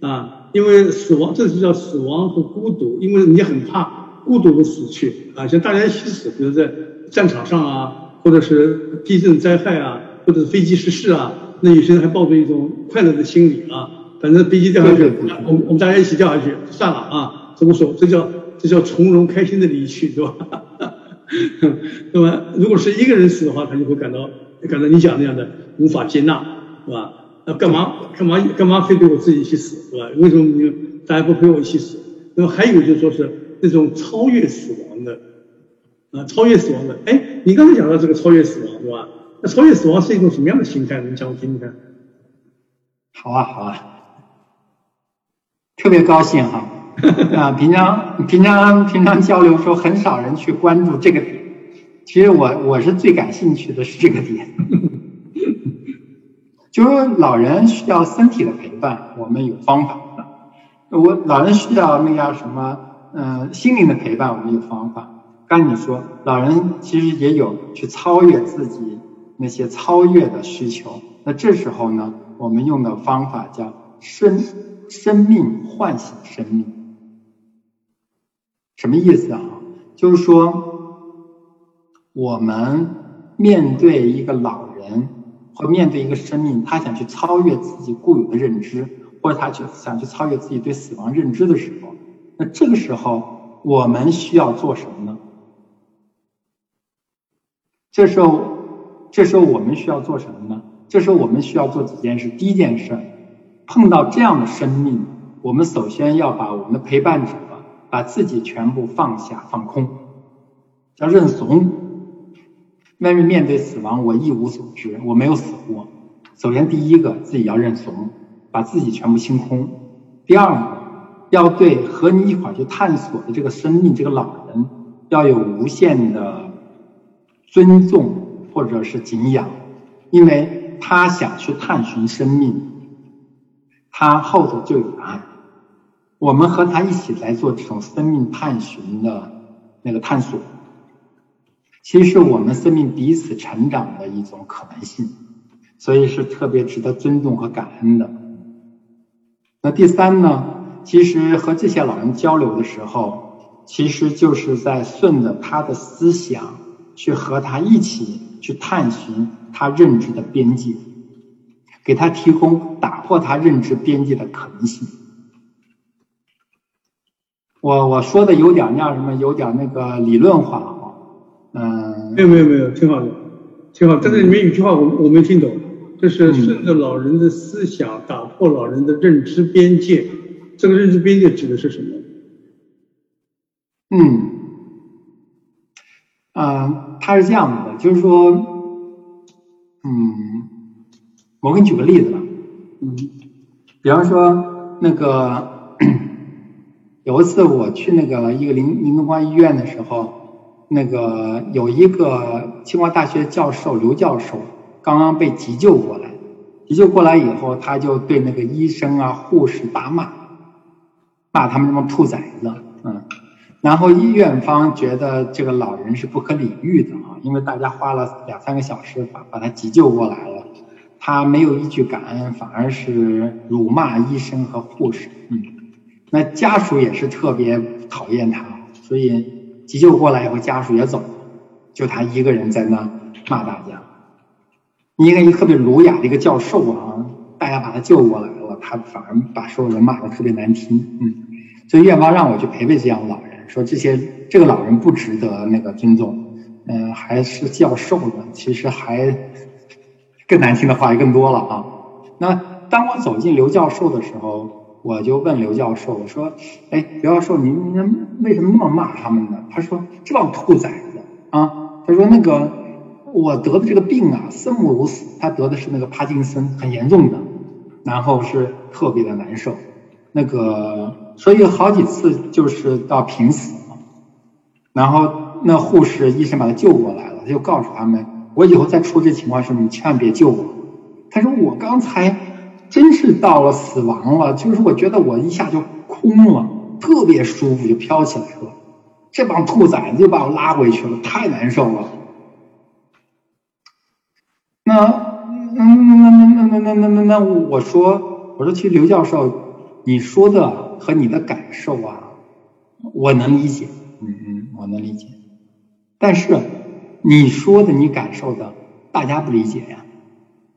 啊。因为死亡，这就叫死亡和孤独，因为你很怕孤独的死去啊，像大家一起死，比如在战场上啊，或者是地震灾害啊，或者是飞机失事啊，那有些人还抱着一种快乐的心理啊。反正飞机掉下去，我们我们大家一起掉下去算了啊，怎么说？这叫这叫从容开心的离去，对吧？<laughs> 那么如果是一个人死的话，他就会感到感到你讲那样的无法接纳，是吧？那干嘛干嘛干嘛非得我自己去死，是吧？为什么你大家不陪我一起死？那么还有就说是那种超越死亡的啊，超越死亡的。哎，你刚才讲到这个超越死亡，对吧？那超越死亡是一种什么样的心态？你讲我听听看。好啊，好啊。特别高兴哈 <laughs> 啊！平常平常平常交流时候，很少人去关注这个点。其实我我是最感兴趣的是这个点，<laughs> 就是说老人需要身体的陪伴，我们有方法。我老人需要那叫什么？嗯，心灵的陪伴，我们有方法。刚你说，老人其实也有去超越自己那些超越的需求。那这时候呢，我们用的方法叫生。生命唤醒生命，什么意思啊？就是说，我们面对一个老人，或面对一个生命，他想去超越自己固有的认知，或者他去想去超越自己对死亡认知的时候，那这个时候我们需要做什么呢？这时候，这时候我们需要做什么呢？这时候我们需要做几件事。第一件事。碰到这样的生命，我们首先要把我们的陪伴者，把自己全部放下、放空，要认怂。面面对死亡，我一无所知，我没有死过。首先，第一个自己要认怂，把自己全部清空。第二个，要对和你一块去探索的这个生命、这个老人，要有无限的尊重或者是敬仰，因为他想去探寻生命。他后头就有答案，我们和他一起来做这种生命探寻的那个探索。其实我们生命彼此成长的一种可能性，所以是特别值得尊重和感恩的。那第三呢，其实和这些老人交流的时候，其实就是在顺着他的思想去和他一起去探寻他认知的边界，给他提供打破他认知边界的可能性。我我说的有点那什么，有点那个理论化。嗯，没有没有没有，挺好的，挺好。但是里面有句话我我没听懂，就是顺着老人的思想打破老人的认知边界，这个认知边界指的是什么？嗯，啊，他是这样子的，就是说，嗯，我给你举个例子吧，嗯，比方说那个有一次我去那个一个临临东关医院的时候。那个有一个清华大学教授刘教授刚刚被急救过来，急救过来以后，他就对那个医生啊、护士大骂，骂他们什么兔崽子，嗯，然后医院方觉得这个老人是不可理喻的啊，因为大家花了两三个小时把把他急救过来了，他没有一句感恩，反而是辱骂医生和护士，嗯，那家属也是特别讨厌他，所以。急救过来以后，家属也走了，就他一个人在那骂大家。一个一特别儒雅的一个教授啊，大家把他救过来了，他反而把所有人骂的特别难听。嗯，所以院方让我去陪陪这样的老人，说这些这个老人不值得那个尊重。嗯，还是教授的，其实还更难听的话也更多了啊。那当我走进刘教授的时候。我就问刘教授，我说：“哎，刘教授，您您为什么那么骂他们呢？”他说：“这帮兔崽子啊！”他说：“那个我得的这个病啊，生不如死。他得的是那个帕金森，很严重的，然后是特别的难受。那个所以好几次就是到濒死，然后那护士医生把他救过来了，他就告诉他们：我以后再出这情况时，你千万别救我。他说我刚才。”真是到了死亡了，就是我觉得我一下就空了，特别舒服，就飘起来了。这帮兔崽子就把我拉回去了，太难受了。那，那那那那那那那那那我说，我说其实刘教授，你说的和你的感受啊，我能理解，嗯嗯，我能理解。但是你说的、你感受的，大家不理解呀，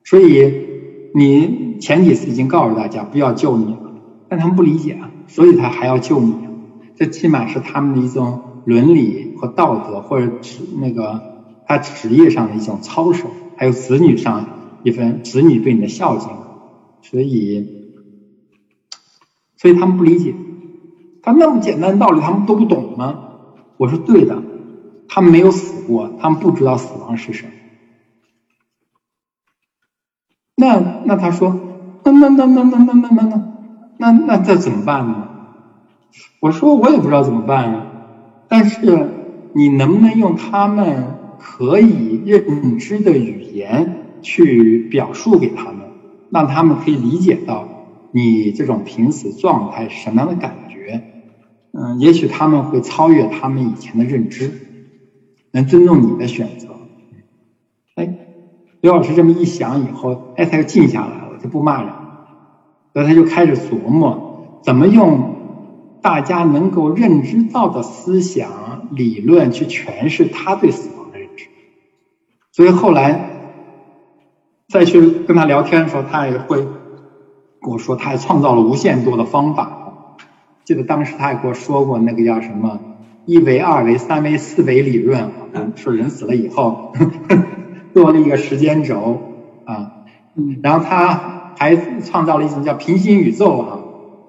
所以。你前几次已经告诉大家不要救你了，但他们不理解啊，所以他还要救你。这起码是他们的一种伦理和道德，或者职那个他职业上的一种操守，还有子女上一份子女对你的孝敬。所以，所以他们不理解，他那么简单的道理他们都不懂吗？我说对的，他们没有死过，他们不知道死亡是什么。那那他说，那那那那那那那那那那这怎么办呢？我说我也不知道怎么办呀。但是你能不能用他们可以认知的语言去表述给他们，让他们可以理解到你这种濒死状态是什么样的感觉？嗯，也许他们会超越他们以前的认知，能尊重你的选择。哎。刘老师这么一想以后，哎，他就静下来了，就不骂人，所以他就开始琢磨怎么用大家能够认知到的思想理论去诠释他对死亡的认知。所以后来再去跟他聊天的时候，他也会跟我说，他还创造了无限多的方法。记得当时他也跟我说过，那个叫什么一维、二维、三维、四维理论，说人死了以后。<laughs> 做了一个时间轴啊，然后他还创造了一种叫平行宇宙啊，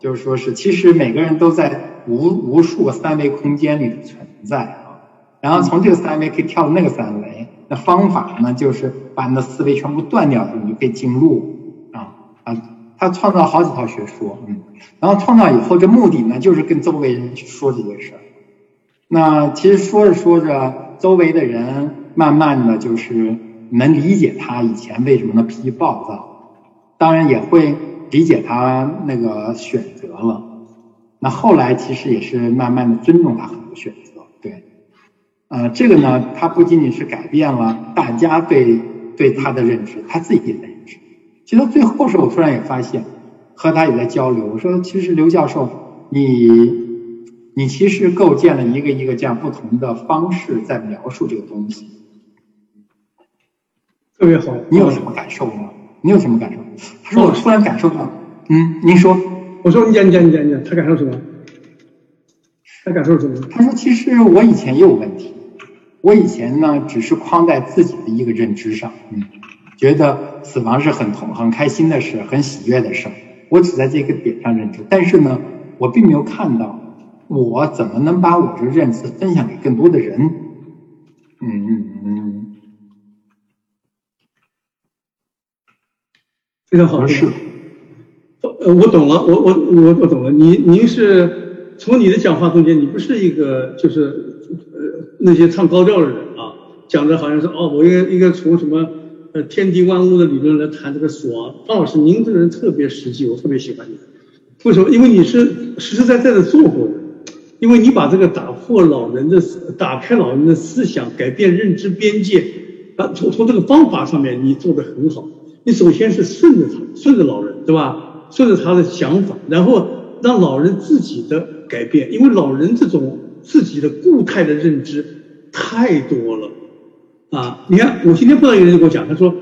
就是说是其实每个人都在无无数个三维空间里的存在啊，然后从这个三维可以跳到那个三维，那方法呢就是把你的思维全部断掉，你就可以进入啊啊，他创造好几套学说，嗯，然后创造以后这目的呢就是跟周围人去说这件事儿，那其实说着说着，周围的人慢慢的就是。能理解他以前为什么那脾气暴躁，当然也会理解他那个选择了。那后来其实也是慢慢的尊重他很多选择，对。呃，这个呢，他不仅仅是改变了大家对对他的认知，他自己也。其实最后时候，我突然也发现，和他也在交流。我说，其实刘教授，你你其实构建了一个一个这样不同的方式在描述这个东西，特别好。你有什么感受吗？你有什么感受？他说，我突然感受到，嗯，您说，我说你讲你讲你讲你讲，他感受什么？他感受什么？他说，其实我以前也有问题。我以前呢，只是框在自己的一个认知上，嗯，觉得死亡是很痛、很开心的事，很喜悦的事。我只在这个点上认知，但是呢，我并没有看到我怎么能把我这认知分享给更多的人。嗯嗯嗯，非常好，是。呃，我懂了，我我我我懂了。您您是从你的讲话中间，你不是一个就是呃。那些唱高调的人啊，讲的好像是哦，我应该应该从什么呃天地万物的理论来谈这个死亡。方老师，您这个人特别实际，我特别喜欢你。为什么？因为你是实实在在的做过的，因为你把这个打破老人的打开老人的思想，改变认知边界啊，从从这个方法上面你做的很好。你首先是顺着他，顺着老人，对吧？顺着他的想法，然后让老人自己的改变，因为老人这种。自己的固态的认知太多了啊！你看，我今天碰到一个人跟我讲，他说，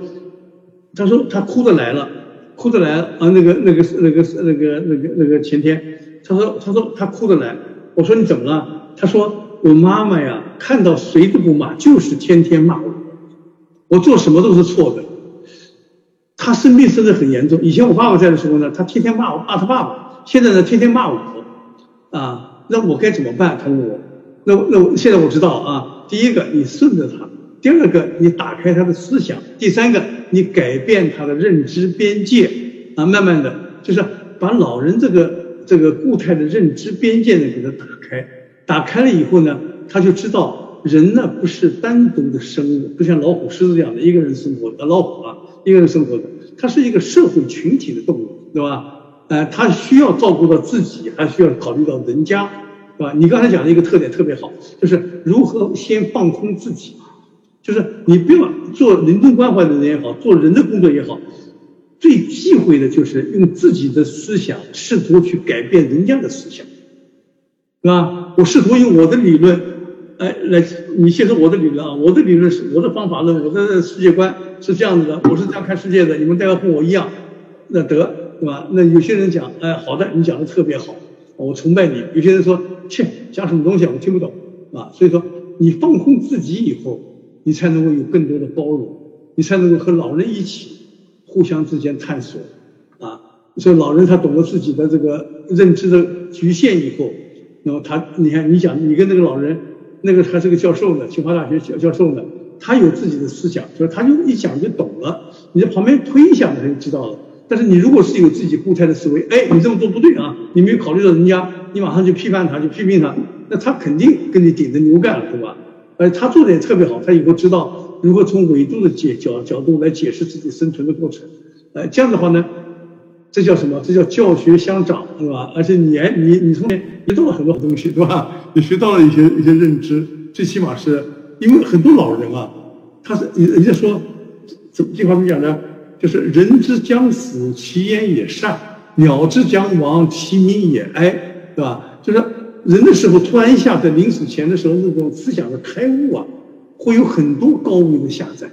他说他哭着来了，哭着来了啊！那个那个那个那个那个那个前天，他说他说他哭着来，我说你怎么了？他说我妈妈呀，看到谁都不骂，就是天天骂我，我做什么都是错的。他生病生的很严重，以前我爸爸在的时候呢，他天天骂我骂他爸爸，现在呢天天骂我啊。那我该怎么办？他问我，那那我现在我知道啊。第一个，你顺着他；第二个，你打开他的思想；第三个，你改变他的认知边界啊。慢慢的，就是把老人这个这个固态的认知边界呢给他打开。打开了以后呢，他就知道人呢不是单独的生物，不像老虎、狮子这样的一个人生活的老虎啊，一个人生活的，它是一个社会群体的动物，对吧？呃，他需要照顾到自己，还需要考虑到人家，是吧？你刚才讲的一个特点特别好，就是如何先放空自己，就是你不要做人中关怀的人也好，做人的工作也好，最忌讳的就是用自己的思想试图去改变人家的思想，是吧？我试图用我的理论，哎，来你接受我的理论啊，我的理论是我的方法论，我的世界观是这样子的，我是这样看世界的，你们都要跟我一样，那得。对吧？那有些人讲，哎，好的，你讲的特别好，我崇拜你。有些人说，切，讲什么东西，我听不懂，啊，所以说你放空自己以后，你才能够有更多的包容，你才能够和老人一起互相之间探索，啊，所以老人他懂得自己的这个认知的局限以后，那么他，你看你讲，你跟那个老人，那个还是个教授呢，清华大学教教授呢，他有自己的思想，就是他就一讲就懂了，你在旁边推一下，他就知道了。但是你如果是有自己固态的思维，哎，你这么做不对啊，你没有考虑到人家，你马上就批判他，就批评他，那他肯定跟你顶着牛干了，对吧？呃他做的也特别好，他以后知道如何从维度的解角角度来解释自己生存的过程，呃，这样的话呢，这叫什么？这叫教学相长，对吧？而且你你你从学到了很多东西，对吧？你学到了一些一些认知，最起码是因为很多老人啊，他是人家说怎么这话怎么讲呢？就是人之将死，其言也善；鸟之将亡，其鸣也哀，对吧？人的时候，突然一下在临死前的时候，那种思想的开悟啊，会有很多高维的下载，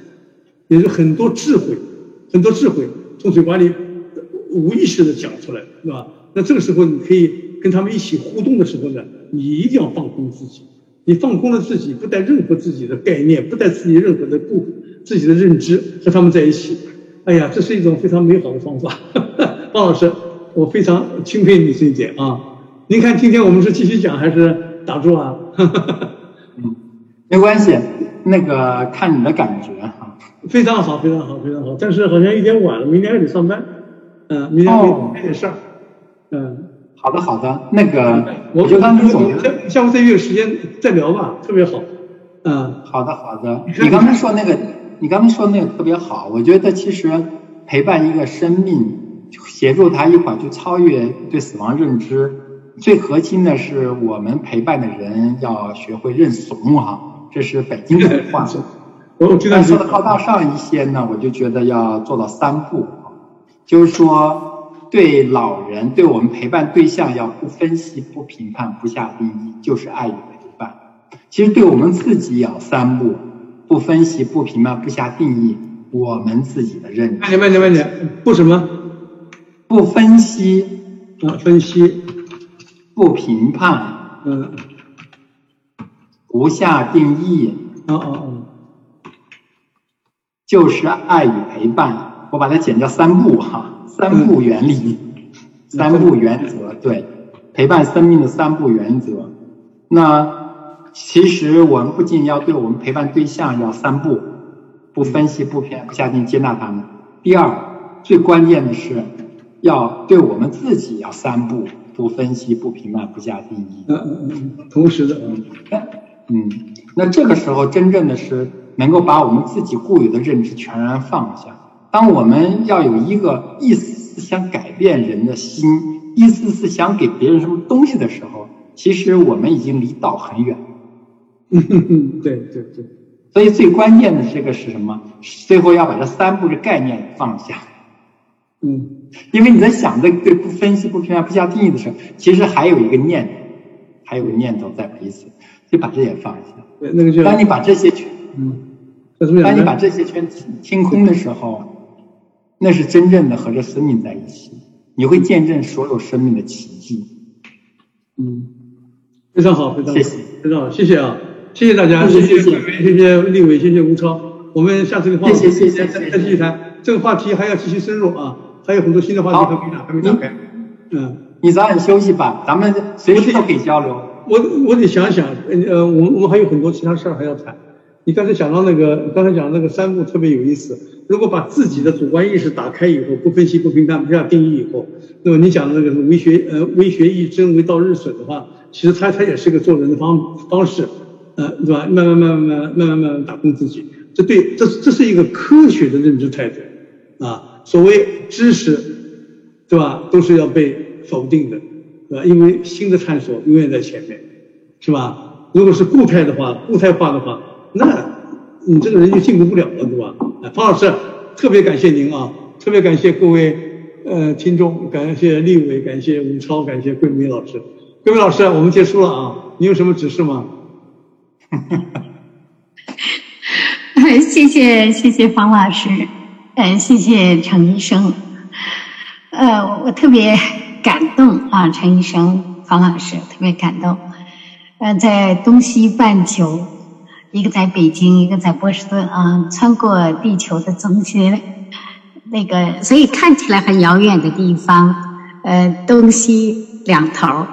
也是很多智慧，很多智慧从嘴巴里无意识的讲出来，是吧？那这个时候，你可以跟他们一起互动的时候呢，你一定要放空自己。你放空了自己，不带任何自己的概念，不带自己任何的不自己的认知，和他们在一起。哎呀，这是一种非常美好的方法，<laughs> 方老师，我非常钦佩你这一点啊！您看，今天我们是继续讲还是打住啊？<laughs> 嗯，没关系，那个看你的感觉哈。非常好，非常好，非常好。但是好像有点晚了，明天还得上班。嗯，明天还点事儿。嗯，好的，好的。那个，我就刚才总结，下下午再约时间再聊吧，特别好。嗯，好的，好的。你刚才说那个。你刚才说那个特别好，我觉得其实陪伴一个生命，协助他一块儿去超越对死亡认知，最核心的是我们陪伴的人要学会认怂哈，这是北京的话。<laughs> 我知道。说的高大上一些呢，我就觉得要做到三步，就是说对老人，对我们陪伴对象要不分析、不评判、不下定义，就是爱与陪伴。其实对我们自己也要三步，不分析、不评判、不下定义，我们自己的认知。慢点，慢点，慢点，不什么？不分析。不，分析。不评判。嗯。不下定义，哦哦哦，就是爱与陪伴。我把它简叫三步哈，三步原理，三步原则，对，陪伴生命的三步原则。那其实我们不仅要对我们陪伴对象要三步，不分析、不偏、不下定接纳他们。第二，最关键的是要对我们自己要三步，不分析、不评判、不下定义。嗯嗯嗯，同时的嗯。嗯，那这个时候真正的是能够把我们自己固有的认知全然放下。当我们要有一个意思是想改变人的心，意思是想给别人什么东西的时候，其实我们已经离道很远。嗯哼哼，对对对。所以最关键的这个是什么？最后要把这三步的概念放下。嗯，因为你在想这对不分析、不评价、不下定义的时候，其实还有一个念头，还有个念头在彼此。就把这也放下。对，那个就当你把这些全，嗯，当你把这些全清空的时候，那是真正的和这生命在一起，你会见证所有生命的奇迹。嗯，非常好，非常好，谢谢，非常好，谢谢啊，谢谢大家，谢谢谢谢谢谢。立伟，谢谢吴超，我们下次的话题再再继续谈，这个话题还要继续深入啊，还有很多新的话题还没打，还没打开。嗯，你早点休息吧，咱们随时都可以交流。我我得想想，呃，我们我们还有很多其他事儿还要谈。你刚才讲到那个，刚才讲那个三步特别有意思。如果把自己的主观意识打开以后，不分析、不评判、不下定义以后，那么你讲的那个为学呃为学亦真，为道日损的话，其实它它也是个做人的方方式，呃，对吧？慢慢慢慢慢慢慢慢打通自己，这对这这是一个科学的认知态度啊。所谓知识，对吧？都是要被否定的。对吧？因为新的探索永远在前面，是吧？如果是固态的话，固态化的话，那你这个人就进步不了了，对吧？方老师，特别感谢您啊！特别感谢各位呃听众，感谢立伟，感谢吴超，感谢桂明老师。桂明老师，我们结束了啊！你有什么指示吗？<laughs> 谢谢谢谢方老师，嗯，谢谢陈医生，呃，我特别。感动啊，陈医生、方老师特别感动。嗯，在东西半球，一个在北京，一个在波士顿啊，穿过地球的中心，那个所以看起来很遥远的地方，呃，东西两头，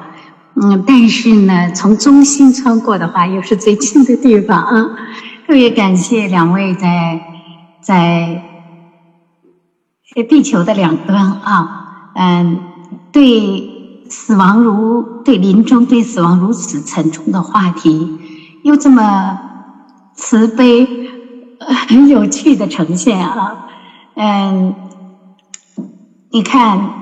嗯，但是呢，从中心穿过的话，又是最近的地方啊。特别感谢两位在在在地球的两端啊，嗯。对死亡如对临终对死亡如此沉重的话题，又这么慈悲、很有趣的呈现啊！嗯，你看，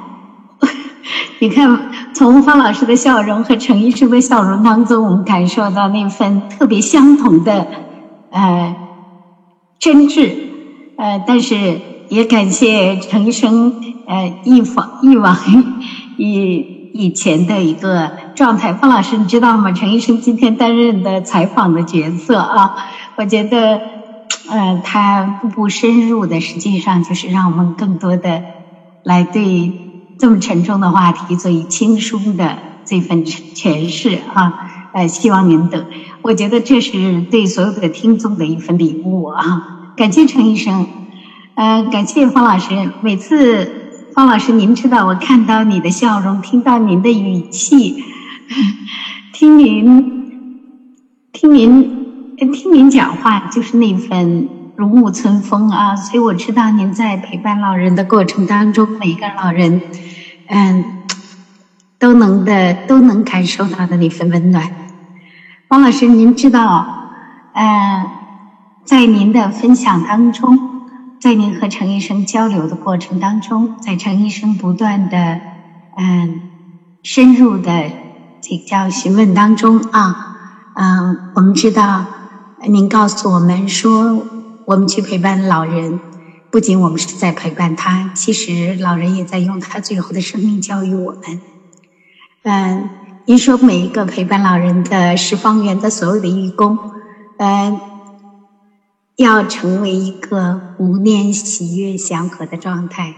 <laughs> 你看，从方老师的笑容和陈医生的笑容当中，我们感受到那份特别相同的呃真挚，呃，但是也感谢陈医生呃一往一往。<laughs> 以以前的一个状态，方老师，你知道吗？陈医生今天担任的采访的角色啊，我觉得，呃，他步步深入的，实际上就是让我们更多的来对这么沉重的话题做以轻松的这份诠释啊。呃，希望您等，我觉得这是对所有的听众的一份礼物啊。感谢陈医生，呃，感谢方老师，每次。方老师，您知道，我看到你的笑容，听到您的语气，<laughs> 听您，听您，听您讲话，就是那份如沐春风啊！所以我知道您在陪伴老人的过程当中，每个老人，嗯，都能的都能感受到的那份温暖。方老师，您知道，嗯，在您的分享当中。在您和程医生交流的过程当中，在程医生不断的嗯深入的请教询问当中啊，嗯，我们知道您告诉我们说，我们去陪伴老人，不仅我们是在陪伴他，其实老人也在用他最后的生命教育我们。嗯，您说每一个陪伴老人的十方园的所有的义工，嗯，要成为一个无念、喜悦、祥和的状态。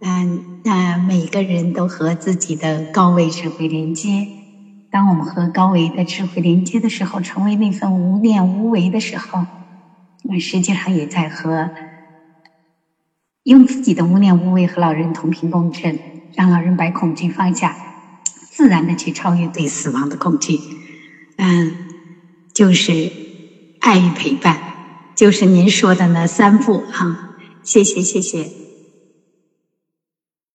嗯，那每个人都和自己的高维智慧连接。当我们和高维的智慧连接的时候，成为那份无念无为的时候，那实际上也在和用自己的无念无为和老人同频共振，让老人把恐惧放下，自然的去超越对死亡的恐惧。嗯，就是爱与陪伴，就是您说的那三步哈。谢谢，谢谢。